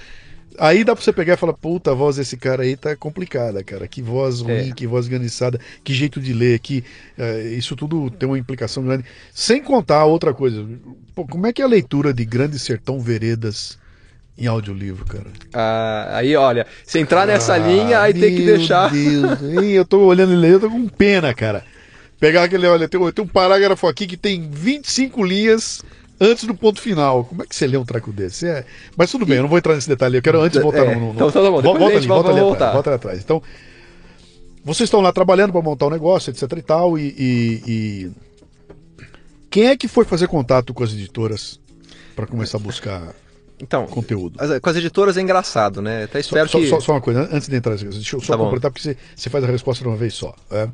Aí dá pra você pegar e falar: puta, a voz desse cara aí tá complicada, cara. Que voz ruim, É. que voz ganiçada, que jeito de ler, que é, isso tudo tem uma implicação grande. Sem contar outra coisa. Pô, como é que é a leitura de Grande Sertão Veredas em audiolivro, cara? Ah, aí, olha, se entrar nessa Ah, linha, aí tem que meu deixar. Deus, hein? eu tô olhando ele, eu tô com pena, cara. Pegar aquele, olha, tem, um- tem um parágrafo aqui que tem 25 linhas antes do ponto final. Como é que você lê um traco desse? É, mas tudo bem, eu não vou entrar nesse detalhe. Eu quero antes voltar É, no, no- então tá bom, volta gente ali, vai- volta ali atrás, voltar. volta ali atrás. Então, vocês estão lá trabalhando para montar o negócio, etc e tal, e, e- e quem é que foi fazer contato com as editoras para começar a buscar Então, conteúdo? as- com as editoras é engraçado, né? Até espero só- que. só- só uma coisa, antes de entrar deixa eu só Tá bom. completar, porque você, você faz a resposta de uma vez só. É.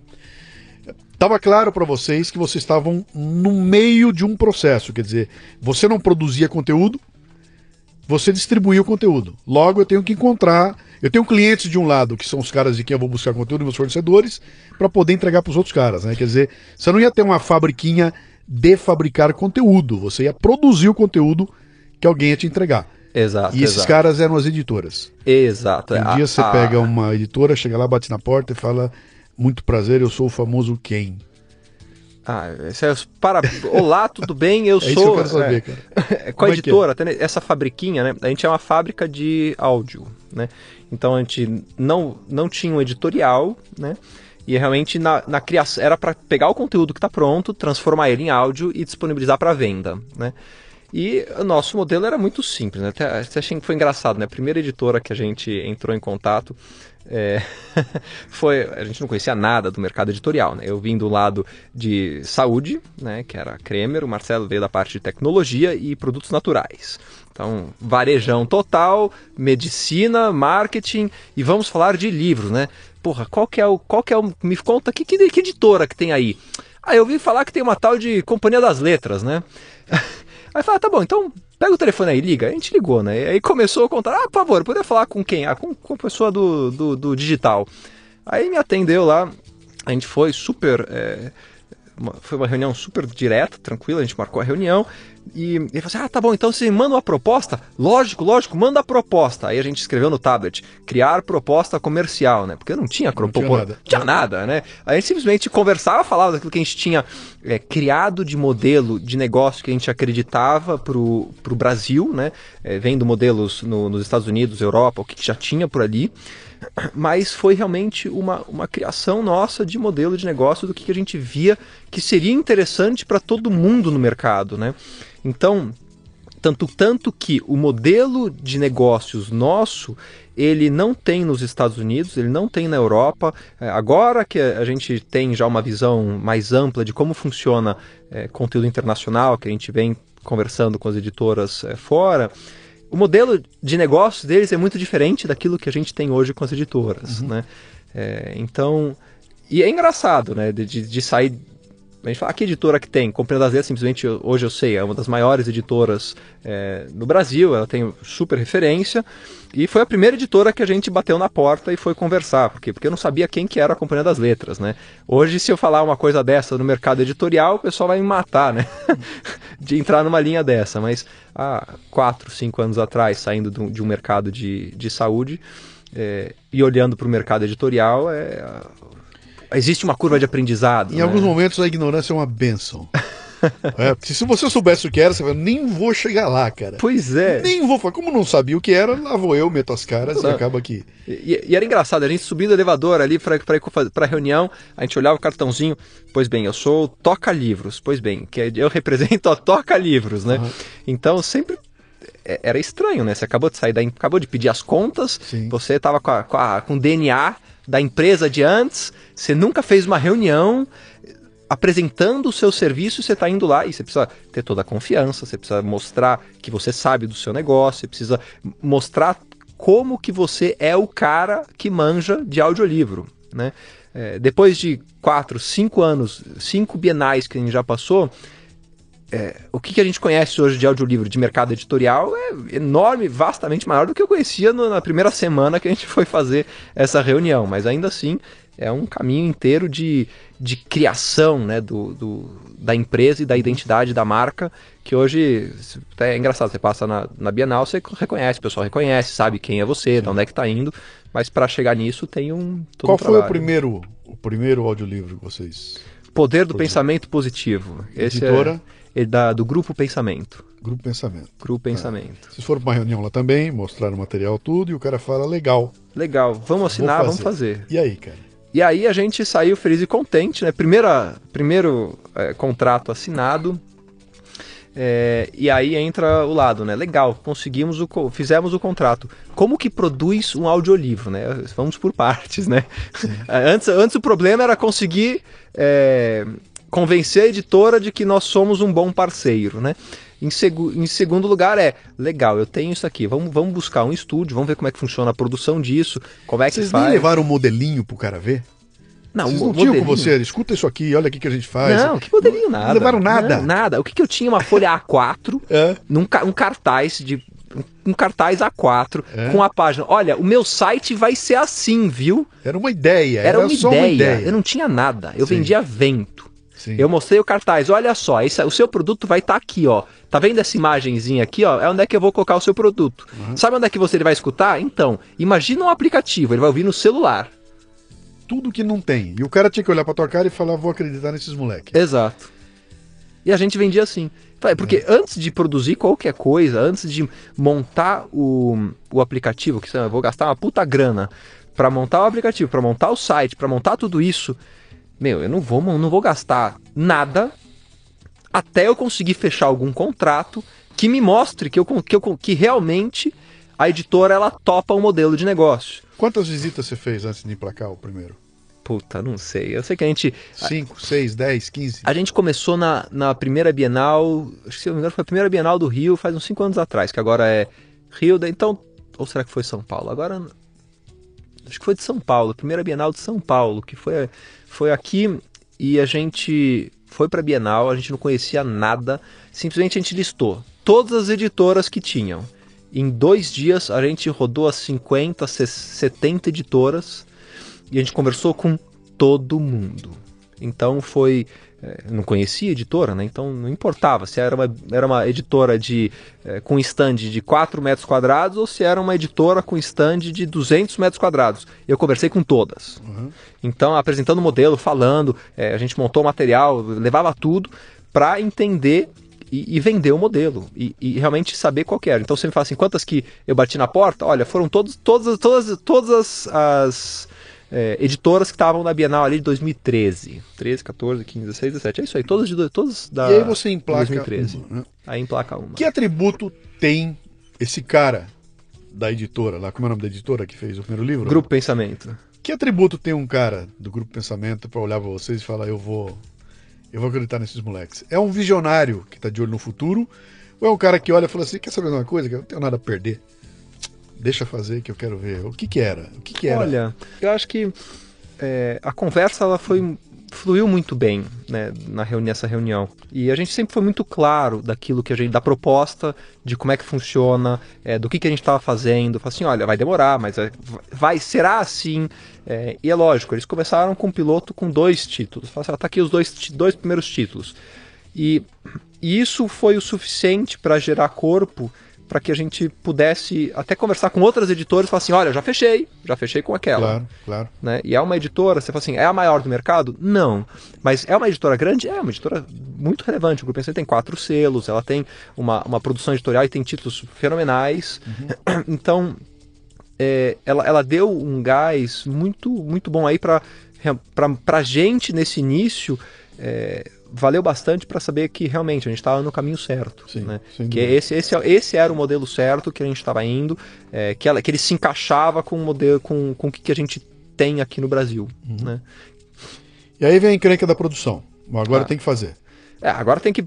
Tava claro para vocês que vocês estavam no meio de um processo, quer dizer, você não produzia conteúdo, você distribuía o conteúdo. Logo, eu tenho que encontrar. Eu tenho clientes de um lado, que são os caras de quem eu vou buscar conteúdo, meus fornecedores, para poder entregar para os outros caras, né? Quer dizer, você não ia ter uma fabriquinha de fabricar conteúdo, você ia produzir o conteúdo que alguém ia te entregar. Exato. E esses exato. caras eram as editoras. Exato. Um A- dia você a- pega uma editora, chega lá, bate na porta e fala: Muito prazer, eu sou o famoso quem. Ah, esse é para... Olá, tudo bem? Eu É isso sou. que eu quero saber, é, cara. com Como a é é? editora, até essa fabriquinha, né? A gente é uma fábrica de áudio, né? Então a gente não, não tinha um editorial, né? E realmente na, na criação era para pegar o conteúdo que está pronto, transformar ele em áudio e disponibilizar para venda, né? E o nosso modelo era muito simples, né? Até, até achei que foi engraçado, né? A primeira editora que a gente entrou em contato é, foi. A gente não conhecia nada do mercado editorial, né? Eu vim do lado de saúde, né? Que era Kremer, o Marcelo veio da parte de tecnologia e produtos naturais. Então, varejão total, medicina, marketing e vamos falar de livros, né? Porra, qual que é o. Qual que é o. Me conta que, que, que editora que tem aí? Ah, eu ouvi falar que tem uma tal de Companhia das Letras, né? Aí fala, tá bom, então pega o telefone aí, liga. A gente ligou, né? E aí começou a contar, ah, por favor, poder falar com quem? Ah, com, com a pessoa do, do, do digital. Aí me atendeu lá, a gente foi super. é, uma- foi uma reunião super direta, tranquila, a gente marcou a reunião. E ele falou assim: Ah, tá bom, então você manda uma proposta? Lógico, lógico, manda a proposta. Aí a gente escreveu no tablet: criar proposta comercial, né? Porque não tinha Não tinha nada. Tinha nada, né? A gente simplesmente conversava, falava daquilo que a gente tinha é, criado de modelo de negócio que a gente acreditava pro, pro Brasil, né? É, vendo modelos no- nos Estados Unidos, Europa, o que já tinha por ali. Mas foi realmente uma, uma criação nossa de modelo de negócio do que a gente via que seria interessante para todo mundo no mercado, né? Então, tanto, tanto que o modelo de negócios nosso, ele não tem nos Estados Unidos, ele não tem na Europa. É, Agora que a gente tem já uma visão mais ampla de como funciona é, conteúdo internacional, que a gente vem conversando com as editoras é, fora, o modelo de negócios deles é muito diferente daquilo que a gente tem hoje com as editoras, né? É, então, e é engraçado, né, de- de sair a gente fala, ah, que editora que tem? Companhia das Letras, simplesmente, hoje eu sei, é uma das maiores editoras é, no Brasil, ela tem super referência, e foi a primeira editora que a gente bateu na porta e foi conversar, por quê? Porque eu não sabia quem que era a Companhia das Letras, né? Hoje, se eu falar uma coisa dessa no mercado editorial, o pessoal vai me matar, né? de entrar numa linha dessa, mas há quatro, cinco anos atrás, saindo de um, de um mercado de, de saúde é, e olhando para o mercado editorial, é, existe uma curva de aprendizado. Em né? alguns momentos a ignorância é uma benção. é, porque se você soubesse o que era, você fala, nem vou chegar lá, cara. Pois é. Nem vou falar. Como não sabia o que era, lá vou eu, meto as caras e Não. acaba aqui. E, e era engraçado, a gente subindo o elevador ali para ir para reunião, a gente olhava o cartãozinho, pois bem, eu sou o Toca Livros, pois bem, que é- eu represento a Toca Livros, né? Então sempre é- era estranho, né? Você acabou de sair da, acabou de pedir as contas, Sim. você estava com, a- com, a- com o DNA da empresa de antes, você nunca fez uma reunião apresentando o seu serviço, você está indo lá e você precisa ter toda a confiança, você precisa mostrar que você sabe do seu negócio, você precisa mostrar como que você é o cara que manja de audiolivro, né? É, depois de quatro, cinco anos, cinco bienais que a gente já passou, é, o que, que a gente conhece hoje de audiolivro, de mercado editorial, é enorme, vastamente maior do que eu conhecia no- na primeira semana que a gente foi fazer essa reunião. Mas ainda assim, é um caminho inteiro de, de criação né, do, do- da empresa e da identidade da marca, que hoje é engraçado, você passa na, na Bienal, você reconhece, o pessoal reconhece, sabe quem é você, de onde é que está indo, mas para chegar nisso tem um Qual um foi o primeiro, o primeiro audiolivro que vocês. Poder do pensamento positivo. Esse Editora? é, é da, do Grupo Pensamento. Grupo Pensamento. Grupo Pensamento. Vocês foram para uma reunião lá também, mostraram o material tudo e o cara fala, legal. Legal, vamos assinar, vou vamos fazer. E aí, cara? E aí a gente saiu feliz e contente, né? Primeira, primeiro é, contrato assinado. é, e aí entra o lado, né? Legal, conseguimos o, fizemos o contrato. Como que produz um audiolivro, né? Vamos por partes, né? antes, antes o problema era conseguir é, convencer a editora de que nós somos um bom parceiro, né? Em, segu- em segundo lugar é, legal, eu tenho isso aqui, vamos, vamos buscar um estúdio, vamos ver como é que funciona a produção disso, como é que Vocês faz. nem levaram o modelinho pro cara ver? Não, Vocês não tinham com modelinho. você, escuta isso aqui, olha o que a gente faz. Não, que modelinho nada. Não levaram nada. Não, nada. O que, que eu tinha? Uma folha A4, É. num um cartaz de. Um cartaz A4 É. com a página. Olha, o meu site vai ser assim, viu? Era uma ideia, Era, uma, só ideia. uma ideia. Eu não tinha nada. Eu Sim. vendia vento. Sim. Eu mostrei o cartaz, olha só, esse- o seu produto vai estar aqui, ó. Tá vendo essa imagenzinha aqui, ó? É onde é que eu vou colocar o seu produto. Sabe onde é que você vai escutar? Então, imagina um aplicativo, ele vai ouvir no celular. tudo que não tem. E o cara tinha que olhar pra tua cara e falar, vou acreditar nesses moleques. Exato. E a gente vendia assim. Porque antes de produzir qualquer coisa, antes de montar o, o aplicativo, que eu vou gastar uma puta grana para montar o aplicativo, para montar o site, para montar tudo isso, meu, eu não vou, não vou gastar nada até eu conseguir fechar algum contrato que me mostre que, eu, que, eu, que realmente a editora ela topa o um modelo de negócio. Quantas visitas você fez antes de emplacar o primeiro? Puta, não sei. Eu sei que a gente. 5, 6, 10, 15? A gente começou na, na primeira Bienal. Acho que se não me engano foi a primeira Bienal do Rio faz uns 5 anos atrás, que agora é Rio. Então. Ou será que foi São Paulo? Agora. Acho que foi de São Paulo, primeira Bienal de São Paulo, que foi, foi aqui e a gente foi para Bienal, a gente não conhecia nada, simplesmente a gente listou todas as editoras que tinham. Em dois dias a gente rodou as 50, 70 editoras e a gente conversou com todo mundo. Então foi. É, não conhecia editora, né? Então não importava se era uma, era uma editora de, é, com stand de 4 metros quadrados ou se era uma editora com stand de 200 metros quadrados. Eu conversei com todas. Uhum. Então, apresentando o modelo, falando, é, a gente montou o material, levava tudo para entender e, e, vender o modelo e, e, realmente saber qual era. Então você me fala assim, quantas que eu bati na porta? Olha, foram todos, todas, todas, todas as é, editoras que estavam na Bienal ali de 2013. 13, 14, 15, 16, 17. É isso aí, todas, de, todas da E aí você emplaca 2013. uma, né? Aí emplaca uma. Que atributo tem esse cara da editora lá? Como é o nome da editora que fez o primeiro livro? Grupo Pensamento. Que atributo tem um cara do Grupo Pensamento para olhar para vocês e falar, eu vou eu vou acreditar nesses moleques. É um visionário que tá de olho no futuro, ou é um cara que olha e fala assim, quer saber de uma coisa? Que eu não tenho nada a perder. Deixa fazer que eu quero ver. O que que era? O que que era? Olha, eu acho que é, a conversa ela foi fluiu muito bem né, na reuni nessa reunião. E a gente sempre foi muito claro daquilo que a gente, da proposta, de como é que funciona, é, do que, que a gente estava fazendo. Falei assim, olha, vai demorar, mas vai, será assim. É, e é lógico, eles começaram com um piloto com dois títulos. Falaram assim, tá aqui os dois, dois primeiros títulos. E, e isso foi o suficiente para gerar corpo para que a gente pudesse até conversar com outras editoras e falar assim, olha, já fechei, já fechei com aquela. Claro, claro. Né? E é uma editora, você fala assim, é a maior do mercado? Não. Mas é uma editora grande? É uma editora muito relevante. O Grupo PC tem quatro selos, ela tem uma, uma produção editorial e tem títulos fenomenais. Uhum. Então, é, ela, ela deu um gás muito, muito bom aí para a gente nesse início. É, valeu bastante para saber que realmente a gente estava no caminho certo. Sim, né? Que esse, esse, esse era o modelo certo que a gente estava indo, é, que, ela, que ele se encaixava com o modelo, com, com o que a gente tem aqui no Brasil. Uhum. Né? E aí vem a encrenca da produção. Agora ah. tem que fazer. É, agora tem que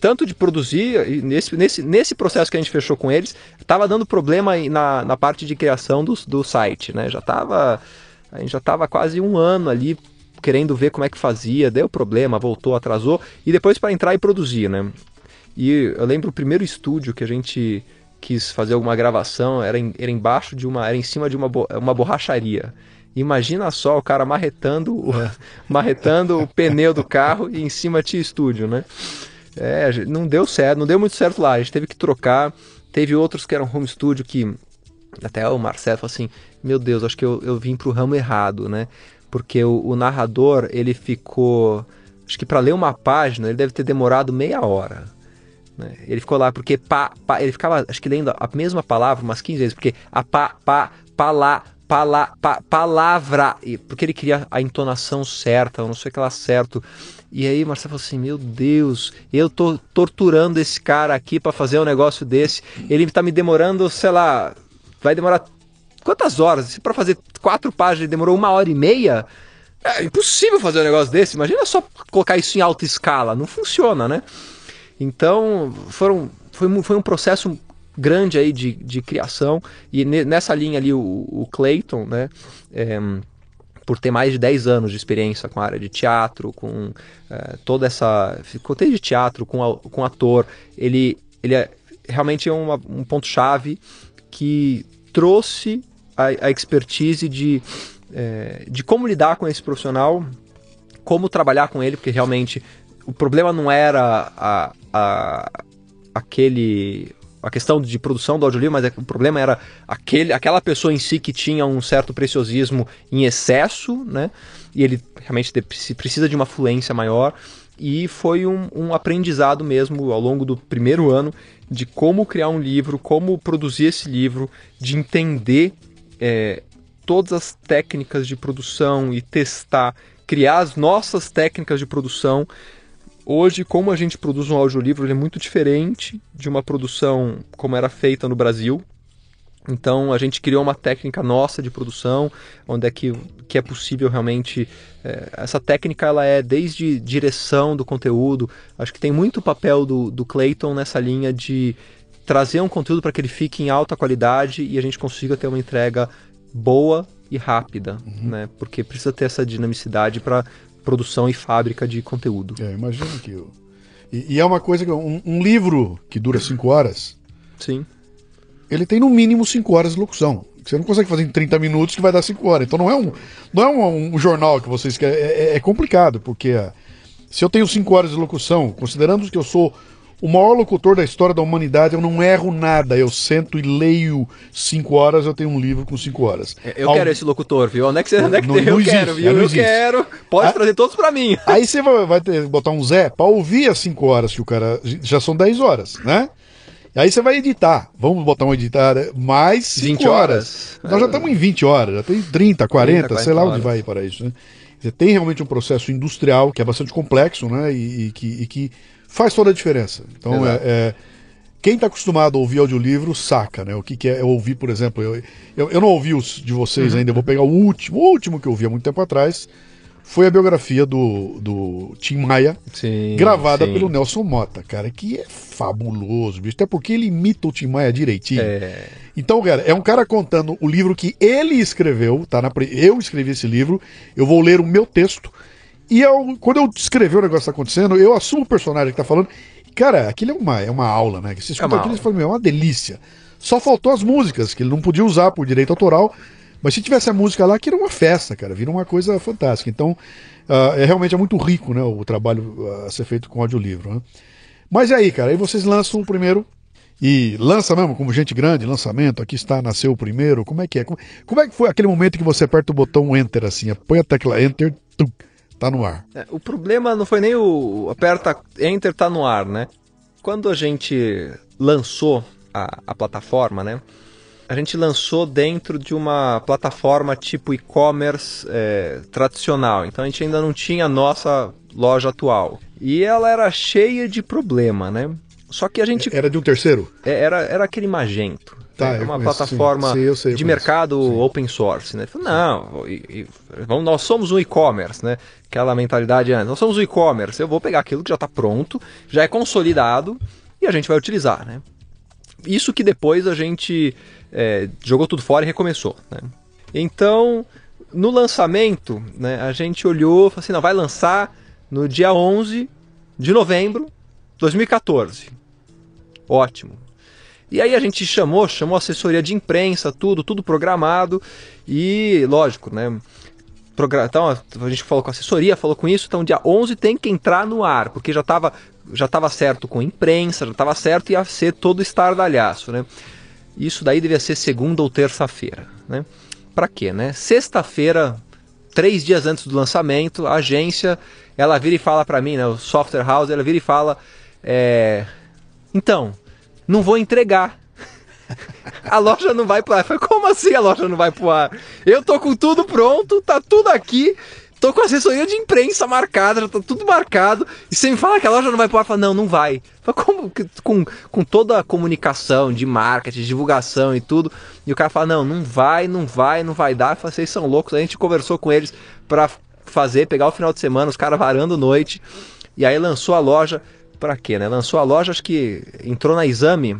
tanto de produzir, e nesse, nesse, nesse processo que a gente fechou com eles, estava dando problema na, na parte de criação do, do site, né? Já estava a gente já estava quase um ano ali querendo ver como é que fazia, deu problema, voltou, atrasou, e depois para entrar e produzir, né? E eu lembro o primeiro estúdio que a gente quis fazer alguma gravação, era, em, era embaixo de uma, era em cima de uma, uma borracharia. Imagina só o cara marretando, o, é. marretando o pneu do carro e em cima tinha estúdio, né? É, não deu certo, não deu muito certo lá, a gente teve que trocar. Teve outros que eram home studio que até o Marcelo falou assim: Meu Deus, acho que eu, eu vim pro ramo errado, né? Porque o, o narrador ele ficou, acho que para ler uma página ele deve ter demorado meia hora. Né? Ele ficou lá porque pá, pá, ele ficava, acho que lendo a mesma palavra umas 15 vezes, porque a pá, pá, pala, pala, pá, palavra, porque ele queria a entonação certa, eu não sei o que lá certo. E aí Marcelo falou assim: Meu Deus, eu tô torturando esse cara aqui para fazer um negócio desse. Ele tá me demorando, sei lá, vai demorar Quantas horas? Para fazer quatro páginas demorou uma hora e meia, é impossível fazer um negócio desse. Imagina só colocar isso em alta escala. Não funciona, né? Então, foram, foi, foi um processo grande aí de, de criação. E nessa linha ali, o, o Clayton, né? É, por ter mais de 10 anos de experiência com a área de teatro, com é, toda essa. Contei de teatro, com, com ator. Ele, ele é realmente é um ponto-chave que trouxe a, a expertise de, é, de como lidar com esse profissional, como trabalhar com ele, porque realmente o problema não era a, a, aquele a questão de produção do audiolivro, mas é, o problema era aquele, aquela pessoa em si que tinha um certo preciosismo em excesso, né? E ele realmente precisa de uma fluência maior. E foi um, um aprendizado mesmo ao longo do primeiro ano de como criar um livro, como produzir esse livro, de entender é, todas as técnicas de produção e testar, criar as nossas técnicas de produção. Hoje, como a gente produz um audiolivro, ele é muito diferente de uma produção como era feita no Brasil. Então a gente criou uma técnica nossa de produção, onde é que, que é possível realmente. É, essa técnica ela é desde direção do conteúdo. Acho que tem muito papel do, do Clayton nessa linha de trazer um conteúdo para que ele fique em alta qualidade e a gente consiga ter uma entrega boa e rápida, uhum. né? Porque precisa ter essa dinamicidade para produção e fábrica de conteúdo. É, imagina que eu... e, e, é uma coisa que um, um livro que dura cinco horas. Sim. Ele tem no mínimo cinco horas de locução. Você não consegue fazer em 30 minutos que vai dar 5 horas. Então não é um, não é um, um jornal que vocês querem. É, é, é complicado, porque se eu tenho 5 horas de locução, considerando que eu sou o maior locutor da história da humanidade, eu não erro nada. Eu sento e leio cinco horas, eu tenho um livro com cinco horas. É, eu Al... quero esse locutor, viu? Onde é que você onde é que não, tem? Não eu existe, quero, viu? Eu existe. quero. Pode ah, trazer todos para mim. Aí você vai, vai ter, botar um Zé para ouvir as cinco horas que o cara. Já são 10 horas, né? Aí você vai editar. Vamos botar um editar mais 5 horas. horas. Nós já estamos em 20 horas, já tem 30, 40, 30, 40 sei lá horas. onde vai para isso, né? Você tem realmente um processo industrial que é bastante complexo, né? E, e que, e que faz toda a diferença. Então, é, é, quem está acostumado a ouvir audiolivro saca, né? O que, que é eu ouvir, por exemplo, eu, eu, eu, não ouvi os de vocês uhum. ainda, eu vou pegar o último, o último que eu ouvi há muito tempo atrás, foi a biografia do, do Tim Maia, sim, gravada sim. pelo Nelson Mota, cara, que é fabuloso, bicho, até porque ele imita o Tim Maia direitinho. É... Então, cara, é um cara contando o livro que ele escreveu, tá? Na, eu escrevi esse livro, eu vou ler o meu texto, e eu, quando eu descrever o negócio que tá acontecendo, eu assumo o personagem que tá falando. Cara, aquilo é uma, é uma aula, né? Você escuta é aquilo e fala, meu, é uma delícia. Só faltou as músicas, que ele não podia usar por direito autoral. Mas se tivesse a música lá, que era uma festa, cara, vira uma coisa fantástica. Então, uh, é realmente é muito rico, né, o trabalho uh, a ser feito com audiolivro, né? Mas e aí, cara, aí vocês lançam o primeiro e lança mesmo como gente grande, lançamento, aqui está, nasceu o primeiro, como é que é? Como, como é que foi aquele momento que você aperta o botão Enter, assim, põe a tecla Enter, tum, Tá no ar. É, o problema não foi nem o aperta Enter tá no ar, né? Quando a gente lançou a, a plataforma, né? A gente lançou dentro de uma plataforma tipo e-commerce é, tradicional. Então a gente ainda não tinha a nossa loja atual. E ela era cheia de problema, né? Só que a gente. Era de um terceiro? É, era, era aquele Magento. Tá, é uma conheço, plataforma sim. Sim, sei, de mercado sim. open source, né? Não, e, e, vamos, nós somos um e-commerce, né? Aquela mentalidade, nós somos um e-commerce, eu vou pegar aquilo que já está pronto, já é consolidado e a gente vai utilizar, né? Isso que depois a gente é, jogou tudo fora e recomeçou, né? Então, no lançamento, né, a gente olhou e falou assim, não, vai lançar no dia 11 de novembro de 2014. Ótimo. E aí a gente chamou, chamou assessoria de imprensa, tudo, tudo programado. E, lógico, né? Então a gente falou com a assessoria, falou com isso, então dia 11 tem que entrar no ar, porque já estava já tava certo com a imprensa, já estava certo e ia ser todo estardalhaço, né? Isso daí devia ser segunda ou terça-feira, né? Para quê, né? Sexta-feira, três dias antes do lançamento, a agência, ela vira e fala para mim, né? O software house, ela vira e fala, é... então, não vou entregar. A loja não vai pro ar. Falei, como assim a loja não vai pro ar? Eu tô com tudo pronto, tá tudo aqui. Tô com assessoria de imprensa marcada, já tá tudo marcado. E você me fala que a loja não vai pro ar? Fala, não, não vai. Fala, como? Com, com toda a comunicação de marketing, divulgação e tudo. E o cara fala, não, não vai, não vai, não vai dar. Eu falei, vocês são loucos. A gente conversou com eles para fazer, pegar o final de semana, os caras varando noite. E aí lançou a loja para quê, né? Lançou a loja, acho que entrou na exame,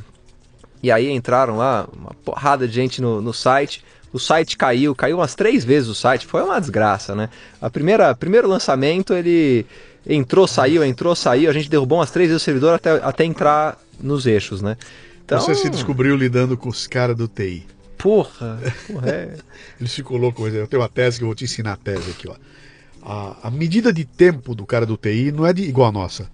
e aí entraram lá uma porrada de gente no, no site. O site caiu, caiu umas três vezes o site, foi uma desgraça, né? A primeira, primeiro lançamento ele entrou, saiu, entrou, saiu, a gente derrubou umas três vezes o servidor até, até entrar nos eixos, né? Então, Você se descobriu lidando com os caras do TI. Porra, porra é. Eles ficou louco, eu tenho uma tese que eu vou te ensinar a tese aqui, ó. A, a medida de tempo do cara do TI não é de, igual a nossa.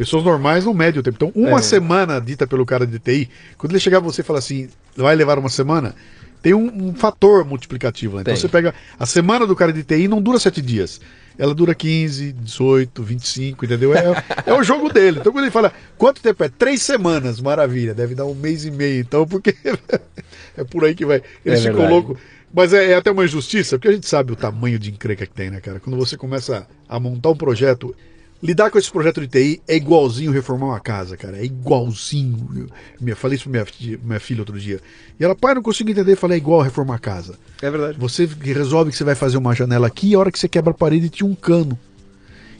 Pessoas normais não medem o tempo. Então, uma É. semana dita pelo cara de TI, quando ele chegar você e falar assim, vai levar uma semana, tem um, um fator multiplicativo. Né? Então Tem. você pega a semana do cara de TI não dura sete dias. Ela dura 15, 18, 25, entendeu? É, é o jogo dele. Então quando ele fala, quanto tempo é? Três semanas, maravilha, deve dar um mês e meio, então, porque é por aí que vai. Eles É verdade. loucos. Mas é, é até uma injustiça, porque a gente sabe o tamanho de encrenca que tem, né, cara? Quando você começa a montar um projeto, lidar com esse projeto de TI é igualzinho reformar uma casa, cara. É igualzinho. Eu falei isso pra minha, minha filha outro dia. E ela, pai, não consigo entender. Eu falei, é igual reformar a casa. É verdade. Você resolve que você vai fazer uma janela aqui e a hora que você quebra a parede tinha um cano.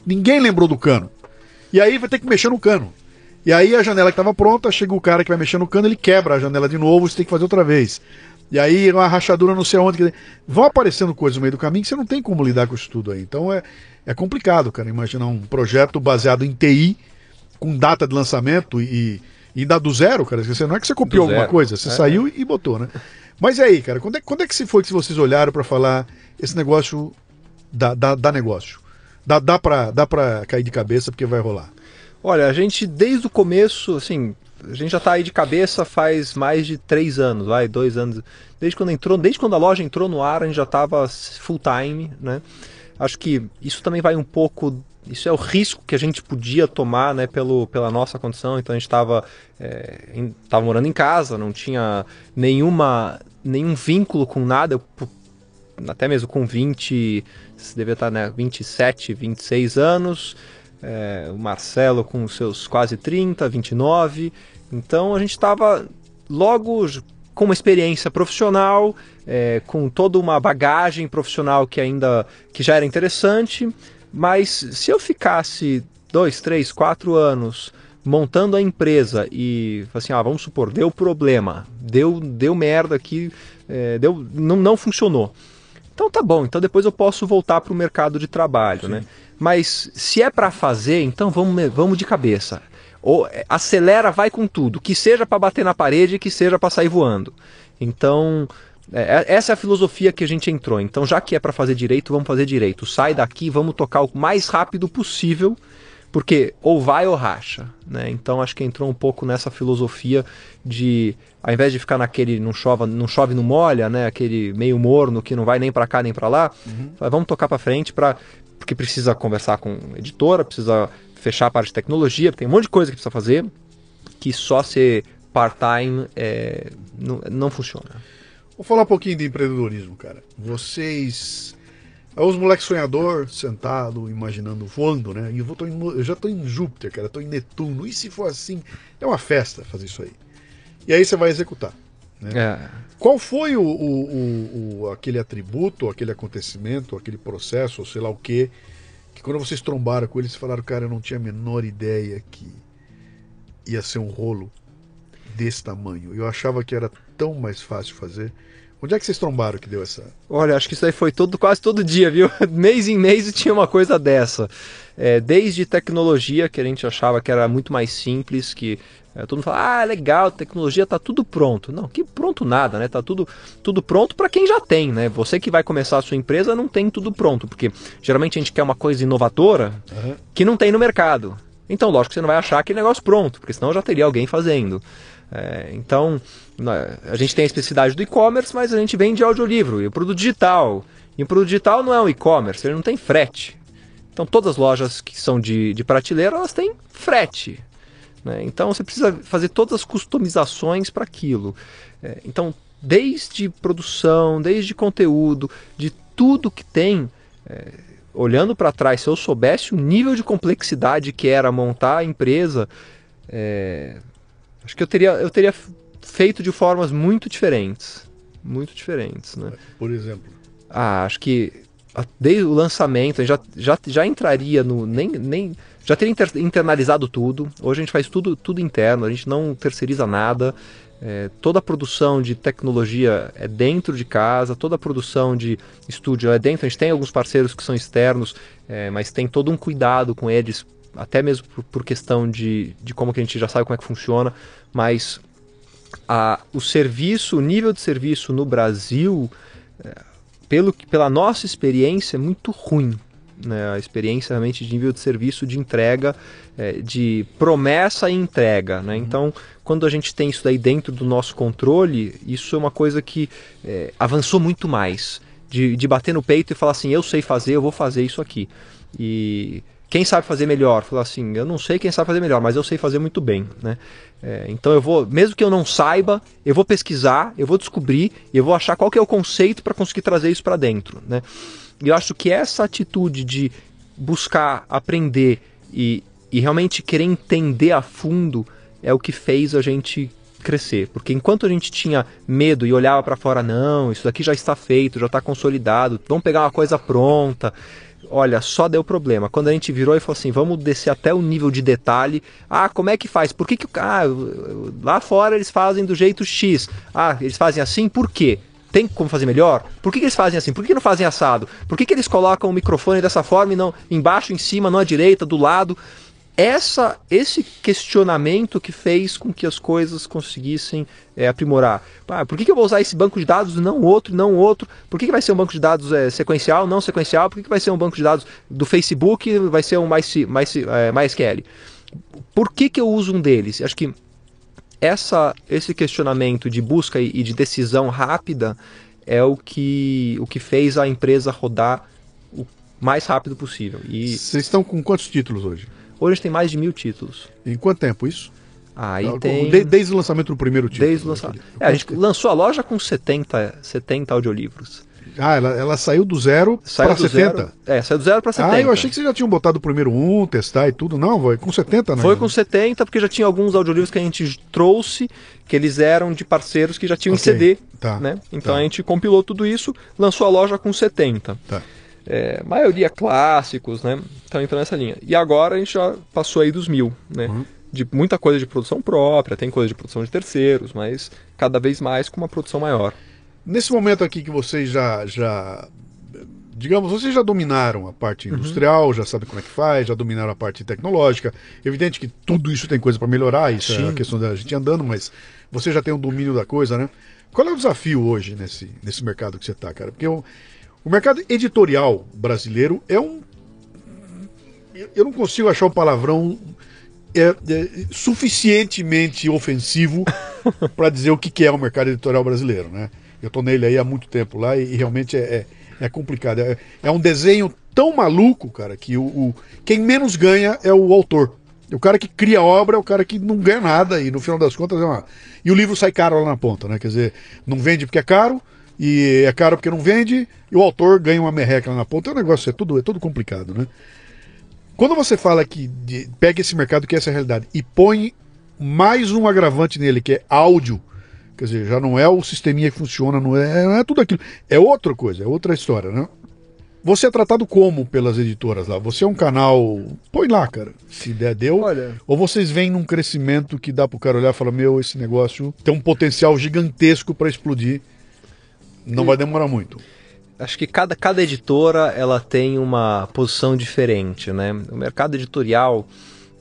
Ninguém lembrou do cano. E aí vai ter que mexer no cano. E aí a janela que estava pronta, chega o cara que vai mexer no cano, ele quebra a janela de novo, você tem que fazer outra vez. E aí uma rachadura não sei onde. Vão aparecendo coisas no meio do caminho que você não tem como lidar com isso tudo aí. Então é, é complicado, cara, imaginar um projeto baseado em TI, com data de lançamento e, e ainda do zero, cara. Você, não é que você copiou alguma coisa, você É. saiu e botou, né? Mas e aí, cara, quando é, quando é que se foi que vocês olharam para falar esse negócio dá, dá, dá negócio? Dá, dá, pra, dá pra cair de cabeça porque vai rolar. Olha, a gente desde o começo, assim, a gente já tá aí de cabeça faz mais de três anos, vai, dois anos. Desde quando entrou, desde quando a loja entrou no ar, a gente já estava full time, né? Acho que isso também vai um pouco. Isso é o risco que a gente podia tomar, né, pelo, pela nossa condição. Então a gente estava tava morando em casa, não tinha nenhuma, nenhum vínculo com nada. Eu, até mesmo com 20, você devia estar, né, 27, 26 anos. É, o Marcelo com seus quase 30, 29. Então a gente estava logo com uma experiência profissional, é, com toda uma bagagem profissional que ainda que já era interessante. Mas se eu ficasse dois, três, quatro anos montando a empresa e assim, ah, vamos supor, deu problema, deu, deu merda aqui, é, deu, não, não funcionou. Então tá bom, então depois eu posso voltar para o mercado de trabalho, né? Mas se é para fazer, então vamos, vamos de cabeça. Ou é, acelera, vai com tudo, que seja para bater na parede, que seja para sair voando. Então é, é- essa é a filosofia que a gente entrou. Então já que é para fazer direito, vamos fazer direito. Sai daqui, vamos tocar o mais rápido possível, porque ou vai ou racha, né? Então acho que entrou um pouco nessa filosofia de ao invés de ficar naquele não chove, não chove não molha, né? Aquele meio morno que não vai nem para cá nem para lá, fala, vamos tocar para frente para porque precisa conversar com editora, precisa fechar a parte de tecnologia, tem um monte de coisa que precisa fazer que só ser part-time é, não, não funciona. Vou falar um pouquinho de empreendedorismo, cara. Vocês. É os moleques sonhador, sentado, imaginando, voando, né? E eu, vou, tô em- eu já tô em Júpiter, cara, tô em Netuno. E se for assim? É uma festa fazer isso aí. E aí você vai executar. É. Qual foi o, o- o- o- aquele atributo, aquele acontecimento, aquele processo, ou sei lá o quê, que quando vocês trombaram com eles, falaram, cara, eu não tinha a menor ideia que ia ser um rolo desse tamanho. Eu achava que era tão mais fácil fazer. Onde é que vocês trombaram que deu essa. Olha, acho que isso aí foi todo, quase todo dia, viu? mês em mês tinha uma coisa dessa. É, desde tecnologia, que a gente achava que era muito mais simples, que é, todo mundo fala, ah, legal, tecnologia tá tudo pronto. Não, que pronto nada, né? Tá tudo, tudo pronto para quem já tem, né? Você que vai começar a sua empresa não tem tudo pronto, porque geralmente a gente quer uma coisa inovadora Aham. que não tem no mercado. Então, lógico que você não vai achar aquele negócio pronto, porque senão já teria alguém fazendo. É, então, na- a gente tem a especificidade do e-commerce, mas a gente vende audiolivro e o produto digital. E o produto digital não é um e-commerce, ele não tem frete. Então, todas as lojas que são de, de prateleira, elas têm frete. Né? Então, você precisa fazer todas as customizações para aquilo. É, então, desde produção, desde conteúdo, de tudo que tem, é, olhando para trás, se eu soubesse o nível de complexidade que era montar a empresa, é, acho que eu teria, eu teria feito de formas muito diferentes. Muito diferentes, né? Por exemplo. Ah, acho que desde o lançamento já, já, já entraria no. Nem, nem, já teria inter- internalizado tudo. Hoje a gente faz tudo, tudo interno, a gente não terceiriza nada. É, toda a produção de tecnologia é dentro de casa, toda a produção de estúdio é dentro. A gente tem alguns parceiros que são externos, é, mas tem todo um cuidado com eles, até mesmo por, por questão de, de como que a gente já sabe como é que funciona. Mas a, o serviço, o nível de serviço no Brasil, é, pelo, pela nossa experiência, é muito ruim. Né? A experiência realmente de nível de serviço, de entrega, é, de promessa e entrega, né? Então, quando a gente tem isso daí dentro do nosso controle, isso é uma coisa que é, avançou muito mais. De, de bater no peito e falar assim, eu sei fazer, eu vou fazer isso aqui. E quem sabe fazer melhor? Falar assim, eu não sei quem sabe fazer melhor, mas eu sei fazer muito bem, né? É, então eu vou, mesmo que eu não saiba, eu vou pesquisar, eu vou descobrir, eu vou achar qual que é o conceito para conseguir trazer isso para dentro, né? E eu acho que essa atitude de buscar aprender e, e realmente querer entender a fundo é o que fez a gente crescer. Porque enquanto a gente tinha medo e olhava para fora, não, isso daqui já está feito, já está consolidado, vamos pegar uma coisa pronta olha, só deu problema. Quando a gente virou e falou assim, vamos descer até o nível de detalhe. Ah, como é que faz? Por que que ah, lá fora eles fazem do jeito X? Ah, eles fazem assim, por quê? Tem como fazer melhor? Por que, que eles fazem assim? Por que, que não fazem assado? Por que, que eles colocam o microfone dessa forma e não embaixo, em cima, não à direita, do lado? essa, esse questionamento que fez com que as coisas conseguissem é, aprimorar. Ah, por que, que, eu vou usar esse banco de dados e não outro, não outro? Por que, que vai ser um banco de dados é, sequencial, não sequencial? Por que, que vai ser um banco de dados do Facebook vai ser um mais, mais, é, MySQL? Por que, que eu uso um deles? Acho que essa, esse questionamento de busca e, de decisão rápida é o que, o que fez a empresa rodar o mais rápido possível. E... Vocês estão com quantos títulos hoje? Hoje a gente tem mais de mil títulos. Em quanto tempo isso? Aí ah, tem... De, desde o lançamento do primeiro título. Desde o lançamento. É, a gente lançou a loja com 70, 70 audiolivros. Ah, ela, ela saiu do zero para 70? Zero, é, saiu do zero para 70. Ah, eu achei que vocês já tinham botado o primeiro um, testar e tudo. Não, foi com 70, né? Foi com 70, porque já tinha alguns audiolivros que a gente trouxe, que eles eram de parceiros que já tinham okay. em CD. Tá, né? Então tá. a gente compilou tudo isso, lançou a loja com 70. Tá. É, maioria clássicos, né? Então entrando nessa linha. E agora a gente já passou aí dos mil, né? Uhum. De muita coisa de produção própria, tem coisa de produção de terceiros, mas cada vez mais com uma produção maior. Nesse momento aqui que vocês já, já digamos, vocês já dominaram a parte uhum. industrial, uhum. já sabem como é que faz, já dominaram a parte tecnológica. Evidente que tudo isso tem coisa para melhorar, isso Sim. é a questão da gente andando, mas você já tem um domínio da coisa, né? Qual é o desafio hoje nesse, nesse mercado que você está, cara? Porque eu, o mercado editorial brasileiro é um. Eu não consigo achar um palavrão é, é, suficientemente ofensivo para dizer o que é o mercado editorial brasileiro, né? Eu estou nele aí há muito tempo lá e, e realmente é, é, é complicado. É, é, um desenho tão maluco, cara, que o, o, quem menos ganha é o autor. O cara que cria a obra é o cara que não ganha nada e no final das contas é uma. E o livro sai caro lá na ponta, né? Quer dizer, não vende porque é caro, e é caro porque não vende, e o autor ganha uma merreca lá na ponta. É um negócio, é tudo, é tudo complicado, né? Quando você fala que de, pega esse mercado que é essa realidade e põe mais um agravante nele, que é áudio, quer dizer, já não é o sisteminha que funciona, não é, não é tudo aquilo. É outra coisa, é outra história, né? Você é tratado como pelas editoras lá? Você é um canal. Põe lá, cara. Se der, deu. Olha. Ou vocês vêm num crescimento que dá pro cara olhar e falar: Meu, esse negócio tem um potencial gigantesco para explodir. Não e... vai demorar muito. Acho que cada, cada editora ela tem uma posição diferente, né? O mercado editorial,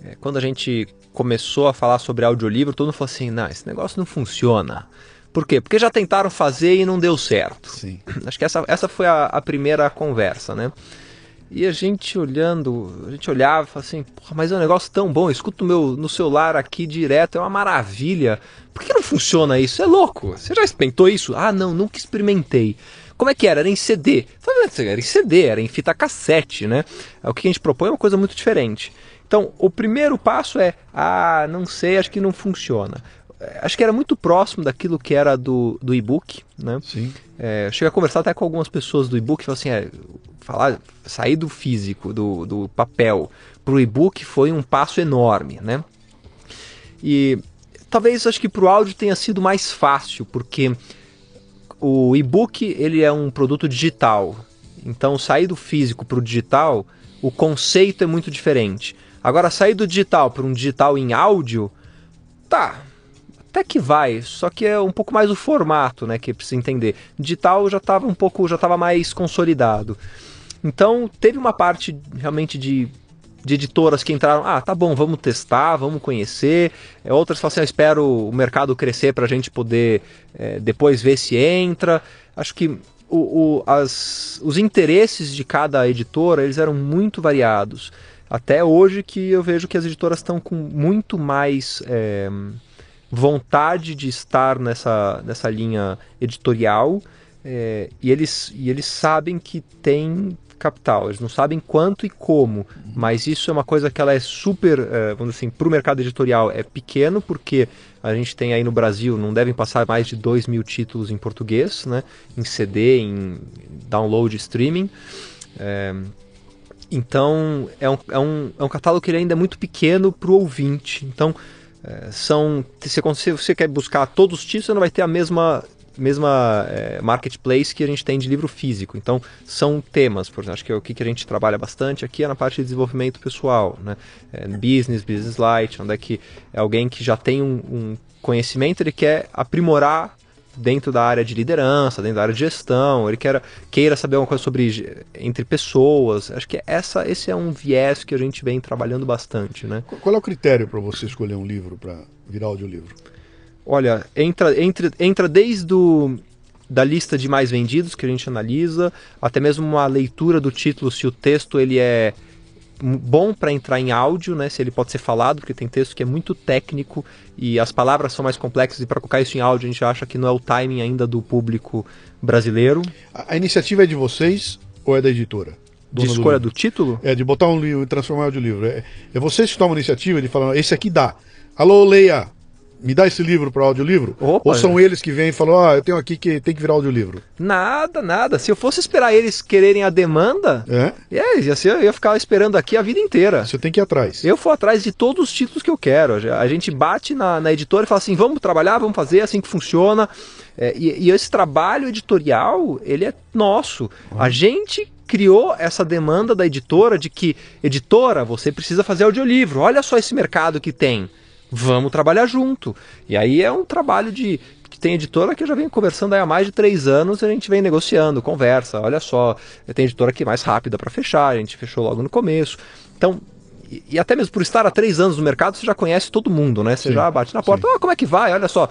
é, quando a gente começou a falar sobre audiolivro, todo mundo falou assim, não, esse negócio não funciona. Por quê? Porque já tentaram fazer e não deu certo. Sim. Acho que essa, essa foi a, a primeira conversa, né? E a gente olhando, a gente olhava e falava assim, mas é um negócio tão bom, eu escuto meu, no celular aqui direto, é uma maravilha. Por que não funciona isso? É louco. Você já experimentou isso? Ah, não, nunca experimentei. Como é que era? Era em CD. Era em CD, era em fita cassete, né? O que a gente propõe é uma coisa muito diferente. Então, o primeiro passo é, ah, não sei, acho que não funciona acho que era muito próximo daquilo que era do, do e-book, né? Sim. É, eu cheguei a conversar até com algumas pessoas do e-book e falei assim, é, falar, sair do físico, do, do papel para o e-book foi um passo enorme, né? E talvez acho que para o áudio tenha sido mais fácil, porque o e-book ele é um produto digital, então sair do físico para o digital, o conceito é muito diferente. Agora sair do digital para um digital em áudio, tá, até que vai, só que é um pouco mais o formato, né, que precisa entender. Digital já estava um pouco, já estava mais consolidado. Então, teve uma parte realmente de, de editoras que entraram, ah, tá bom, vamos testar, vamos conhecer. É, outras falam assim, eu espero o mercado crescer para a gente poder é, depois ver se entra. Acho que o, o, as, os interesses de cada editora eles eram muito variados. Até hoje que eu vejo que as editoras estão com muito mais é, vontade de estar nessa, nessa linha editorial é, e, eles, e eles sabem que tem capital. Eles não sabem quanto e como, mas isso é uma coisa que ela é super, é, vamos dizer assim, para o mercado editorial é pequeno, porque a gente tem aí no Brasil, não devem passar mais de 2 mil títulos em português, né? em CD, em download, streaming. É, então é um, é, um, é um catálogo que ainda é muito pequeno para o ouvinte. Então é, são se você quer buscar todos os títulos, você não vai ter a mesma mesma é, marketplace que a gente tem de livro físico. Então, são temas, por exemplo, acho que é o que a gente trabalha bastante aqui é na parte de desenvolvimento pessoal, né? É, business, business light, onde é que é alguém que já tem um, um conhecimento, ele quer aprimorar dentro da área de liderança, dentro da área de gestão, ele quer, queira saber alguma coisa sobre entre pessoas. Acho que essa, esse é um viés que a gente vem trabalhando bastante, né? Qual é o critério para você escolher um livro para virar audiolivro? Olha, entra, entra, entra desde o, da lista de mais vendidos que a gente analisa, até mesmo uma leitura do título, se o texto ele é bom para entrar em áudio, né? Se ele pode ser falado, porque tem texto que é muito técnico e as palavras são mais complexas e para colocar isso em áudio a gente acha que não é o timing ainda do público brasileiro. A, a iniciativa é de vocês ou é da editora? de escolha do, do, título? É, de botar um livro e transformar em audiolivro. É, é vocês que tomam a iniciativa de falar, esse aqui dá. Alô, leia! Me dá esse livro para audiolivro? Opa, Ou são é. eles que vêm e falam, ah, eu tenho aqui que tem que virar audiolivro? Nada, nada. Se eu fosse esperar eles quererem a demanda, é? É, assim, eu ia ficar esperando aqui a vida inteira. Você tem que ir atrás. Eu vou atrás de todos os títulos que eu quero. A gente bate na, na editora e fala assim, vamos trabalhar, vamos fazer, é assim que funciona. É, e, e, esse trabalho editorial, ele é nosso. A gente criou essa demanda da editora de que, editora, você precisa fazer audiolivro. Olha só esse mercado que tem vamos trabalhar junto. E aí é um trabalho de. tem editora que eu já venho conversando há mais de três anos, a gente vem negociando, conversa. Olha só, tem editora que é mais rápida para fechar, a gente fechou logo no começo. Então, e, até mesmo por estar há três anos no mercado, você já conhece todo mundo, né? Você sim, já bate na porta, oh, como é que vai? Olha só,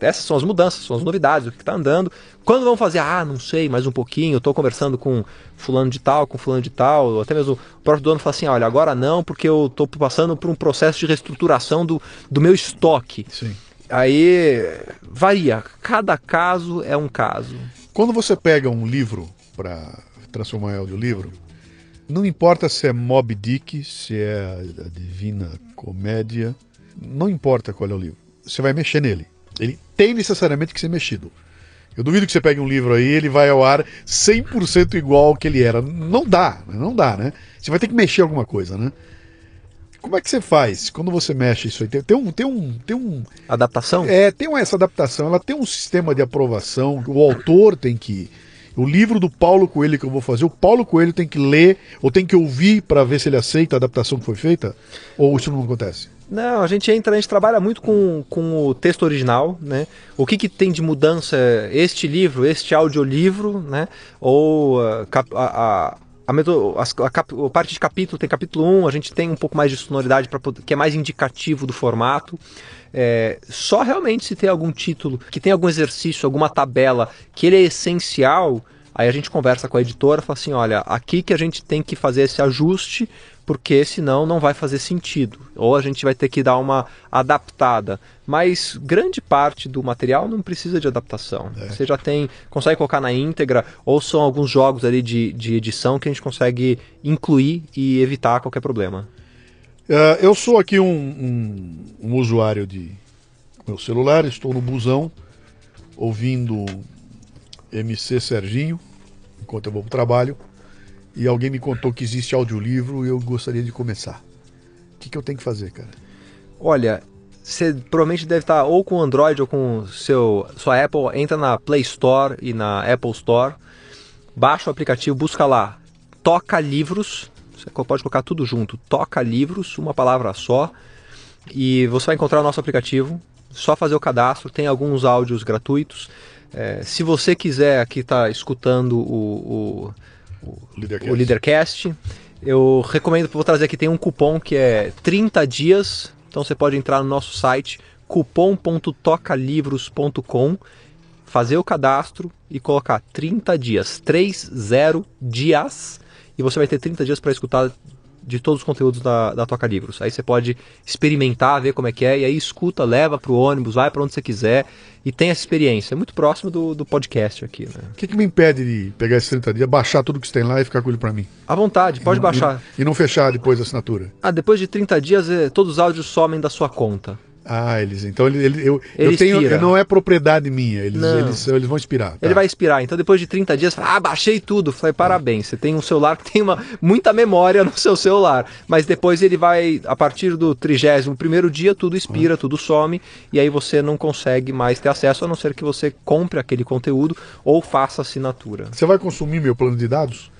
essas são as mudanças, são as novidades, o que está andando. Quando vão fazer? Ah, não sei, mais um pouquinho, estou conversando com fulano de tal, com fulano de tal, até mesmo o próprio dono fala assim, olha, agora não, porque eu estou passando por um processo de reestruturação do, do meu estoque. Sim. Aí varia, cada caso é um caso. Quando você pega um livro para transformar em audiolivro, não importa se é Mob Dick, se é a Divina Comédia, não importa qual é o livro. Você vai mexer nele. Ele tem necessariamente que ser mexido. Eu duvido que você pegue um livro aí ele vai ao ar 100% igual ao que ele era. Não dá, não dá, né? Você vai ter que mexer alguma coisa, né? Como é que você faz quando você mexe isso aí? Tem, tem, um, tem um, tem um. Adaptação? É, tem essa adaptação. Ela tem um sistema de aprovação. O autor tem que o livro do Paulo Coelho que eu vou fazer, o Paulo Coelho tem que ler ou tem que ouvir para ver se ele aceita a adaptação que foi feita? Ou isso não acontece? Não, a gente entra, a gente trabalha muito com, com o texto original, né? O que, que tem de mudança este livro, este audiolivro, né? Ou uh, a, a, a, a, a, parte de capítulo tem capítulo 1, a gente tem um pouco mais de sonoridade para que é mais indicativo do formato. É, só realmente se tem algum título que tem algum exercício, alguma tabela que ele é essencial, aí a gente conversa com a editora e fala assim, olha, aqui que a gente tem que fazer esse ajuste, porque senão não vai fazer sentido. Ou a gente vai ter que dar uma adaptada. Mas grande parte do material não precisa de adaptação. É. Você já tem, consegue colocar na íntegra, ou são alguns jogos ali de, de edição que a gente consegue incluir e evitar qualquer problema. Uh, eu sou aqui um, um, um, usuário de meu celular, estou no busão ouvindo MC Serginho enquanto eu vou para o trabalho e alguém me contou que existe audiolivro e eu gostaria de começar. O que, que eu tenho que fazer, cara? Olha, você provavelmente deve estar ou com Android ou com seu sua Apple, entra na Play Store e na Apple Store, baixa o aplicativo, busca lá, toca livros você pode colocar tudo junto. Toca livros, uma palavra só. E você vai encontrar o nosso aplicativo. Só fazer o cadastro. Tem alguns áudios gratuitos. É, se você quiser aqui estar tá escutando o, o, o, Leadercast. o Leadercast, eu recomendo, vou trazer aqui, tem um cupom que é 30 dias. Então você pode entrar no nosso site cupom.tocalivros.com fazer o cadastro e colocar 30 dias, 30 dias, e você vai ter 30 dias para escutar de todos os conteúdos da, da Toca Livros. Aí você pode experimentar, ver como é que é, e aí escuta, leva para o ônibus, vai para onde você quiser e tem essa experiência. É muito próximo do, do podcast aqui. Né? O que, que me impede de pegar esses 30 dias, baixar tudo que você tem lá e ficar com ele para mim? À vontade, pode e, baixar. E, e, não fechar depois a assinatura? Ah, depois de 30 dias, eh, todos os áudios somem da sua conta. Ah, eles. Então ele, ele eu, Ele eu tenho. Não é propriedade minha. Eles, eles, eles vão expirar. tá? Ele vai expirar. Então, depois de 30 dias, fala, ah, baixei tudo. Falei, parabéns. Você tem um celular que tem uma, muita memória no seu celular. Mas depois ele vai, a partir do 31 primeiro dia, tudo expira, tudo some. E aí você não consegue mais ter acesso, a não ser que você compre aquele conteúdo ou faça assinatura. Você vai consumir meu plano de dados?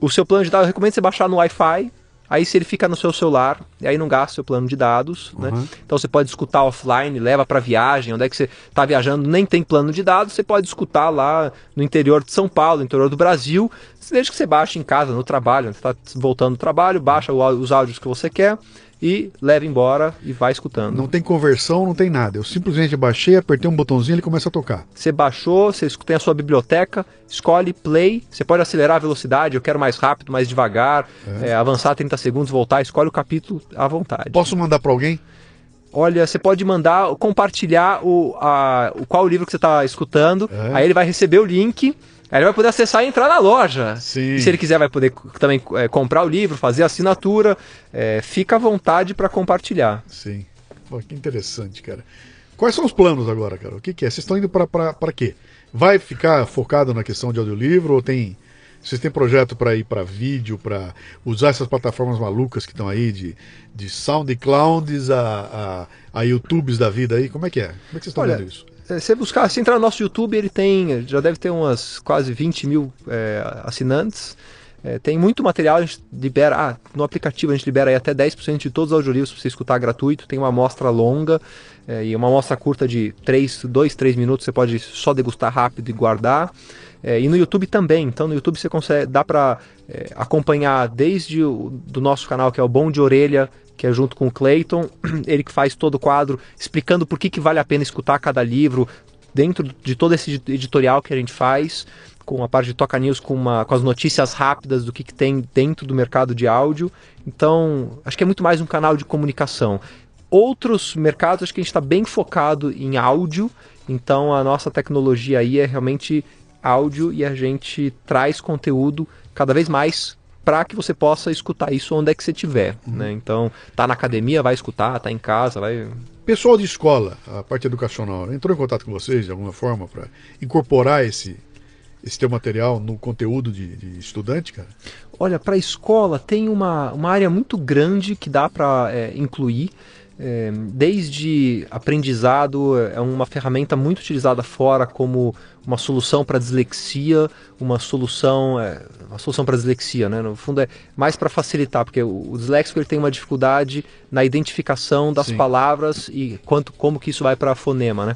O seu plano de dados, eu recomendo você baixar no Wi-Fi. Aí se ele fica no seu celular, e aí não gasta seu plano de dados, né? Uhum. Então você pode escutar offline, leva para viagem, onde é que você está viajando, nem tem plano de dados, você pode escutar lá no interior de São Paulo, no interior do Brasil, desde que você baixe em casa, no trabalho, você está voltando do trabalho, baixa os áudios que você quer e leva embora e vai escutando. Não tem conversão, não tem nada. Eu simplesmente baixei, apertei um botãozinho e ele começa a tocar. Você baixou, você tem a sua biblioteca, escolhe play, você pode acelerar a velocidade, eu quero mais rápido, mais devagar, é, avançar 30 segundos, voltar, escolhe o capítulo à vontade. Posso mandar para alguém? Olha, você pode mandar, compartilhar o, a, o qual livro que você está escutando, É. aí ele vai receber o link, aí ele vai poder acessar e entrar na loja. Sim. E se ele quiser, vai poder também é, comprar o livro, fazer assinatura, é, fica à vontade para compartilhar. Sim. Pô, que interessante, cara. Quais são os planos agora, cara? O que, que é? Vocês estão indo para quê? Vai ficar focado na questão de audiolivro ou tem. Vocês têm projeto para ir para vídeo, para usar essas plataformas malucas que estão aí, de, de SoundClouds a, a, a YouTubes da vida aí? Como é que é? Como é que vocês estão Olha, vendo isso? É, Se você buscar, se entrar no nosso YouTube, ele tem, já deve ter umas quase 20 mil é, assinantes. É, tem muito material, a gente libera, ah, no aplicativo a gente libera aí até 10% de todos os audiolivros para você escutar gratuito. Tem uma amostra longa é, e uma amostra curta de 3, 2, 3 minutos, você pode só degustar rápido e guardar. É, e no YouTube também, então no YouTube você consegue, dá para acompanhar desde o do nosso canal que é o Bom de Orelha, que é junto com o Clayton, ele que faz todo o quadro explicando por que, que vale a pena escutar cada livro dentro de todo esse edi- editorial que a gente faz, com a parte de Toca News, com, uma, com as notícias rápidas do que, que tem dentro do mercado de áudio. Então, acho que é muito mais um canal de comunicação. Outros mercados, acho que a gente está bem focado em áudio, então a nossa tecnologia aí é realmente áudio e a gente traz conteúdo cada vez mais para que você possa escutar isso onde é que você estiver, né? Então, tá na academia, vai escutar, tá em casa, vai Pessoal de escola, a parte educacional, entrou em contato com vocês de alguma forma para incorporar esse, esse teu material no conteúdo de, de estudante, cara? Olha, para a escola tem uma, uma área muito grande que dá para incluir. É, desde aprendizado, é uma ferramenta muito utilizada fora como uma solução para dislexia, uma solução, é, uma solução para dislexia, né? No fundo é mais para facilitar, porque o, o disléxico ele tem uma dificuldade na identificação das Sim. palavras e quanto como que isso vai para fonema, né?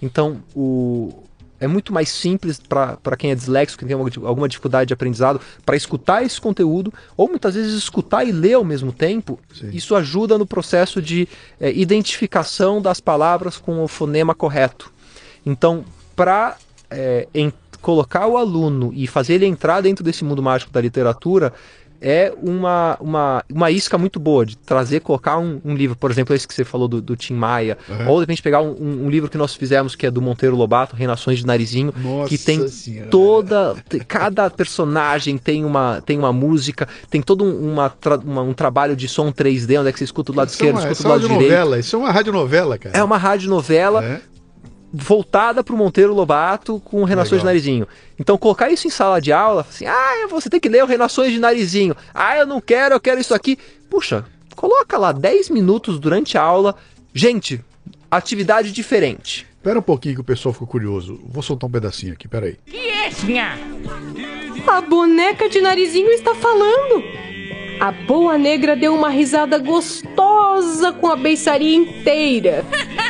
Então o é muito mais simples para quem é disléxico, que tem alguma, alguma dificuldade de aprendizado, para escutar esse conteúdo, ou muitas vezes escutar e ler ao mesmo tempo. Sim. Isso ajuda no processo de eh, identificação das palavras com o fonema correto. Então, para colocar o aluno e fazer ele entrar dentro desse mundo mágico da literatura, é uma, uma, uma isca muito boa de trazer, colocar um, um livro, por exemplo, esse que você falou do, do Tim Maia, Uhum. ou de repente pegar um, um- um livro que nós fizemos que é do Monteiro Lobato, Reinações de Narizinho, Nossa que tem Senhora. toda. Cada personagem tem uma, tem uma música, tem todo um, uma uma- um trabalho de som 3D, onde é que você escuta do lado Isso é esquerdo, uma, escuta é do lado uma direito. novela, isso é uma radionovela, cara. É uma radionovela É? Voltada para o Monteiro Lobato com Renações Legal. de Narizinho. Então, colocar isso em sala de aula, assim, ah, você tem que ler o Renações de Narizinho. Ah, eu não quero, eu quero isso aqui. Puxa, coloca lá 10 minutos durante a aula. Gente, atividade diferente. Espera um pouquinho que o pessoal ficou curioso. Vou soltar um pedacinho aqui, peraí. A boneca de narizinho está falando. A boa negra deu uma risada gostosa com a beiçaria inteira.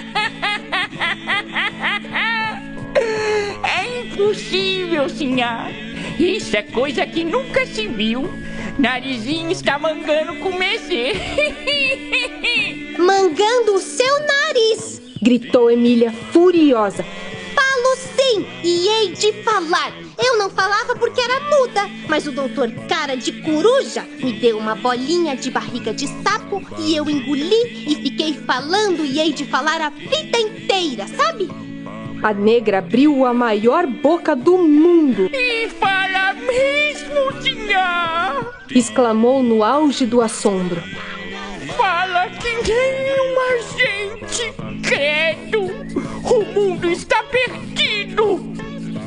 impossível, senhor. Isso é coisa que nunca se viu. Narizinho está mangando com Messi. Mangando o seu nariz. Gritou Emília furiosa. Falo sim! e hei de falar. Eu não falava porque era muda, mas o doutor Cara de Coruja me deu uma bolinha de barriga de sapo e eu engoli e fiquei falando e hei de falar a vida inteira, sabe? A negra abriu a maior boca do mundo, E fala mesmo, senhor. exclamou no auge do assombro. Fala que nem uma gente. Credo. O mundo está perdido.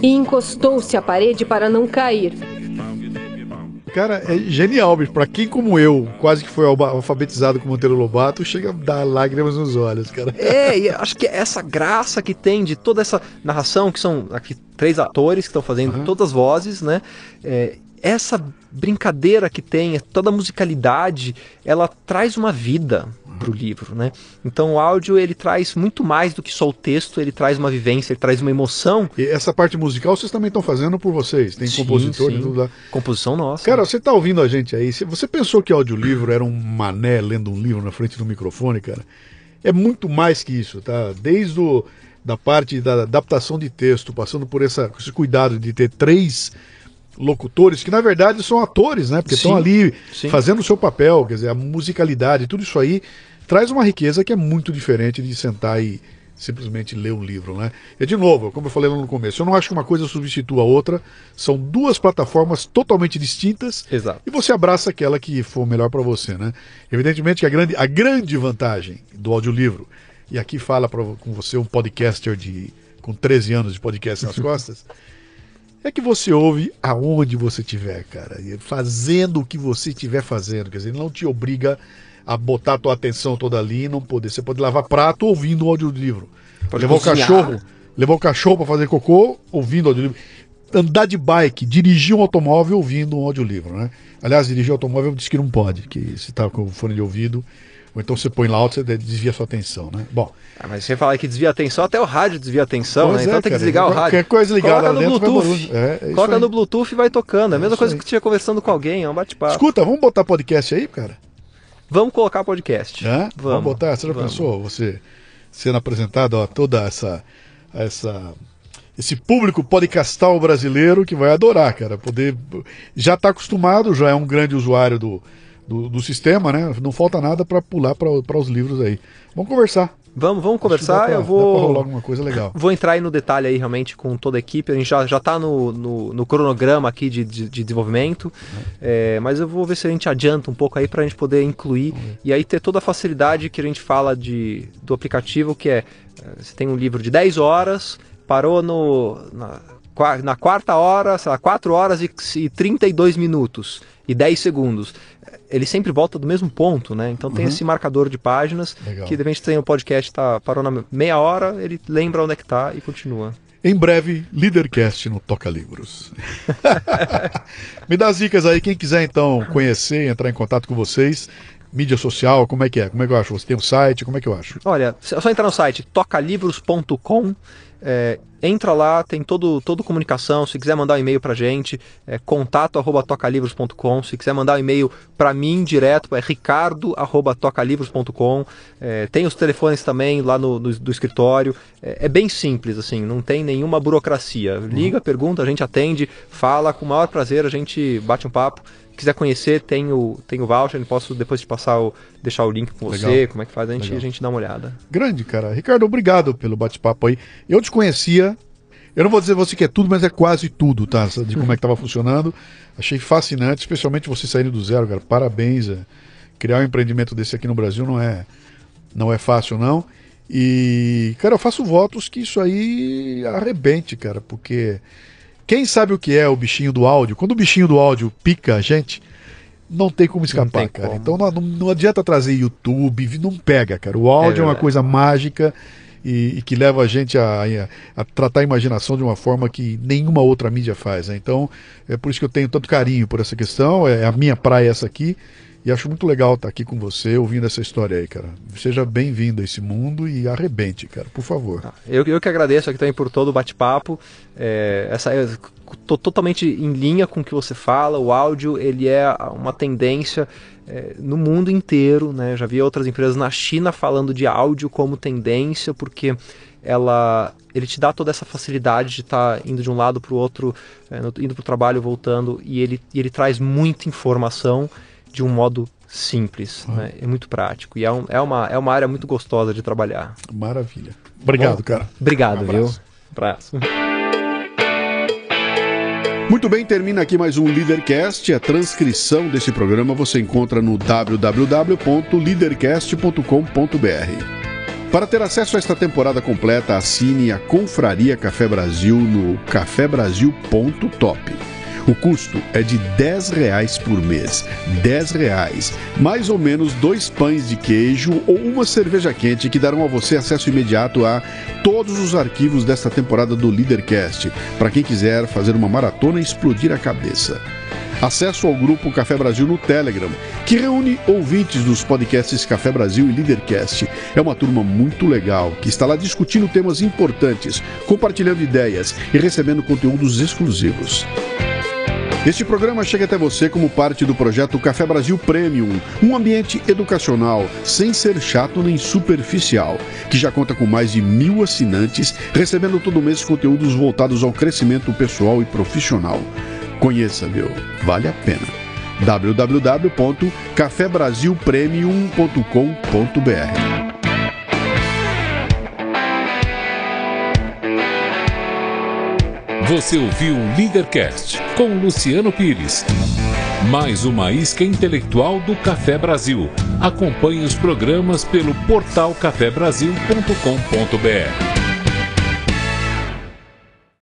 E encostou-se à parede para não cair. Cara, é genial, bicho. Pra quem como eu, quase que foi alfabetizado com Monteiro Lobato, chega a dar lágrimas nos olhos, cara. É, e acho que essa graça que tem de toda essa narração, que são aqui três atores que estão fazendo todas as vozes, né? É, essa brincadeira que tem, toda a musicalidade, ela traz uma vida pro livro, né? Então o áudio ele traz muito mais do que só o texto, ele traz uma vivência, ele traz uma emoção. E essa parte musical vocês também estão fazendo por vocês. Tem Sim, compositor e sim. tudo lá. Composição nossa. Cara, você tá ouvindo a gente aí? Você pensou que audiolivro era um mané lendo um livro na frente do microfone, cara? É muito mais que isso, tá? Desde o, da parte da adaptação de texto, passando por essa, esse cuidado de ter três locutores, que na verdade são atores, né? Porque estão ali sim. fazendo o seu papel, quer dizer, a musicalidade, tudo isso aí traz uma riqueza que é muito diferente de sentar e simplesmente ler um livro, né? E de novo, como eu falei lá no começo, eu não acho que uma coisa substitua a outra, são duas plataformas totalmente distintas Exato. e você abraça aquela que for melhor para você, né? Evidentemente que a grande, a grande vantagem do audiolivro, e aqui fala pra, com você um podcaster de com 13 anos de podcast nas costas, é que você ouve aonde você estiver, cara, fazendo o que você estiver fazendo, quer dizer, ele não te obriga a botar a tua atenção toda ali e não poder. Você pode lavar prato ouvindo o audiolivro. Pode levar cozinhar. o cachorro, levar o cachorro para fazer cocô ouvindo o audiolivro. Andar de bike, dirigir um automóvel ouvindo um audiolivro, né? Aliás, dirigir automóvel diz que não pode, que se tá com fone de ouvido, ou então você põe lá alto, você desvia a sua atenção, né? Bom, Ah, mas você fala que desvia a atenção, até o rádio desvia a atenção, Pois né? é, Então tem que desligar o rádio. Coisa ligada Coloca no Bluetooth. É, é Coloca no Bluetooth e vai tocando. É a mesma isso coisa aí. que você estiver conversando com alguém, é um bate-papo. escuta, vamos botar podcast aí, cara? Vamos colocar podcast. Hã? Vamos. botar. Você já vamos. pensou você sendo apresentado a toda essa, essa esse público podcastal brasileiro que vai adorar, cara, poder já está acostumado, já é um grande usuário do, do, do sistema, né? Não falta nada para pular para os livros aí. Vamos conversar. Vamos, vamos conversar. pra- eu pra rolar vou. alguma coisa legal. Vou entrar aí no detalhe aí realmente com toda a equipe. A gente já, já tá no, no, no cronograma aqui de, de, de desenvolvimento. É, mas eu vou ver se a gente adianta um pouco aí pra gente poder incluir e aí ter toda a facilidade que a gente fala de, do aplicativo, que é é, você tem um livro de 10 horas, parou no, na, na quarta hora, sei lá, 4 horas e, e 32 minutos e 10 segundos. Ele sempre volta do mesmo ponto, né? Então tem esse marcador de páginas Legal. que de repente tem o podcast, tá, parou na meia hora, ele lembra onde é que tá e continua. Em breve, Leadercast no Toca Livros. Me dá as dicas aí, quem quiser então conhecer, entrar em contato com vocês, mídia social, como é que é? Como é que eu acho? Você tem um site, como é que eu acho? Olha, é só entrar no site tocalivros.com, é, entra lá, tem todo, todo comunicação, se quiser mandar um e-mail pra gente, é contato arroba tocalivros.com, se quiser mandar um e-mail pra mim direto, é ricardo arroba tocalivros.com, é, tem os telefones também lá no, no- do escritório, é, é bem simples, assim, não tem nenhuma burocracia, liga, pergunta, a gente atende, fala, com o maior prazer a gente bate um papo, quiser conhecer, tem o, tem o voucher, posso depois te passar o, deixar o link com você, Legal. como é que faz, a gente, Legal. a gente dá uma olhada. Grande, cara. Ricardo, obrigado pelo bate-papo aí. Eu desconhecia, eu não vou dizer você que é tudo, mas é quase tudo, tá? De como é que tava funcionando. Achei fascinante, especialmente você saindo do zero, cara. Parabéns. é. Criar um empreendimento desse aqui no Brasil não é, não é fácil, não. E, cara, eu faço votos que isso aí arrebente, cara, porque quem sabe o que é o bichinho do áudio? Quando o bichinho do áudio pica a gente, não tem como escapar, tem cara. como. Então não, não- adianta trazer YouTube, não pega, cara. O áudio é, uma verdade. coisa mágica e, e que leva a gente a, a- a tratar a imaginação de uma forma que nenhuma outra mídia faz. né? Então é por isso que eu tenho tanto carinho por essa questão. É a minha praia essa aqui. E acho muito legal estar aqui com você, ouvindo essa história aí, cara. Seja bem-vindo a esse mundo e arrebente, cara, por favor. Eu, eu que agradeço aqui também por todo o bate-papo. É, essa eu tô totalmente em linha com o que você fala. O áudio ele é uma tendência é, no mundo inteiro, né? Já vi outras empresas na China falando de áudio como tendência, porque ela ele te dá toda essa facilidade de estar tá indo de um lado para o outro, é, indo para o trabalho, voltando, e ele, ele traz muita informação de um modo simples, uhum. né? é muito prático e é, um, é, uma, é uma área muito gostosa de trabalhar. Maravilha. Obrigado, Bom, cara. Obrigado, um viu? Abraço. Muito bem, termina aqui mais um Leadercast. A transcrição desse programa você encontra no www.leadercast.com.br. Para ter acesso a esta temporada completa, assine a Confraria Café Brasil no cafebrasil.top. O custo é de 10 reais por mês. 10 reais. Mais ou menos dois pães de queijo ou uma cerveja quente que darão a você acesso imediato a todos os arquivos desta temporada do Leadercast, para quem quiser fazer uma maratona e explodir a cabeça acesso ao grupo Café Brasil no Telegram, que reúne ouvintes dos podcasts Café Brasil e Leadercast. É uma turma muito legal que está lá discutindo temas importantes, compartilhando ideias e recebendo conteúdos exclusivos. Este programa chega até você como parte do projeto Café Brasil Premium, um ambiente educacional, sem ser chato nem superficial, que já conta com mais de mil assinantes, recebendo todo mês conteúdos voltados ao crescimento pessoal e profissional. Conheça, meu, vale a pena. www.cafebrasilpremium.com.br Você ouviu Leadercast com Luciano Pires. Mais uma isca intelectual do Café Brasil. Acompanhe os programas pelo portal cafebrasil.com.br.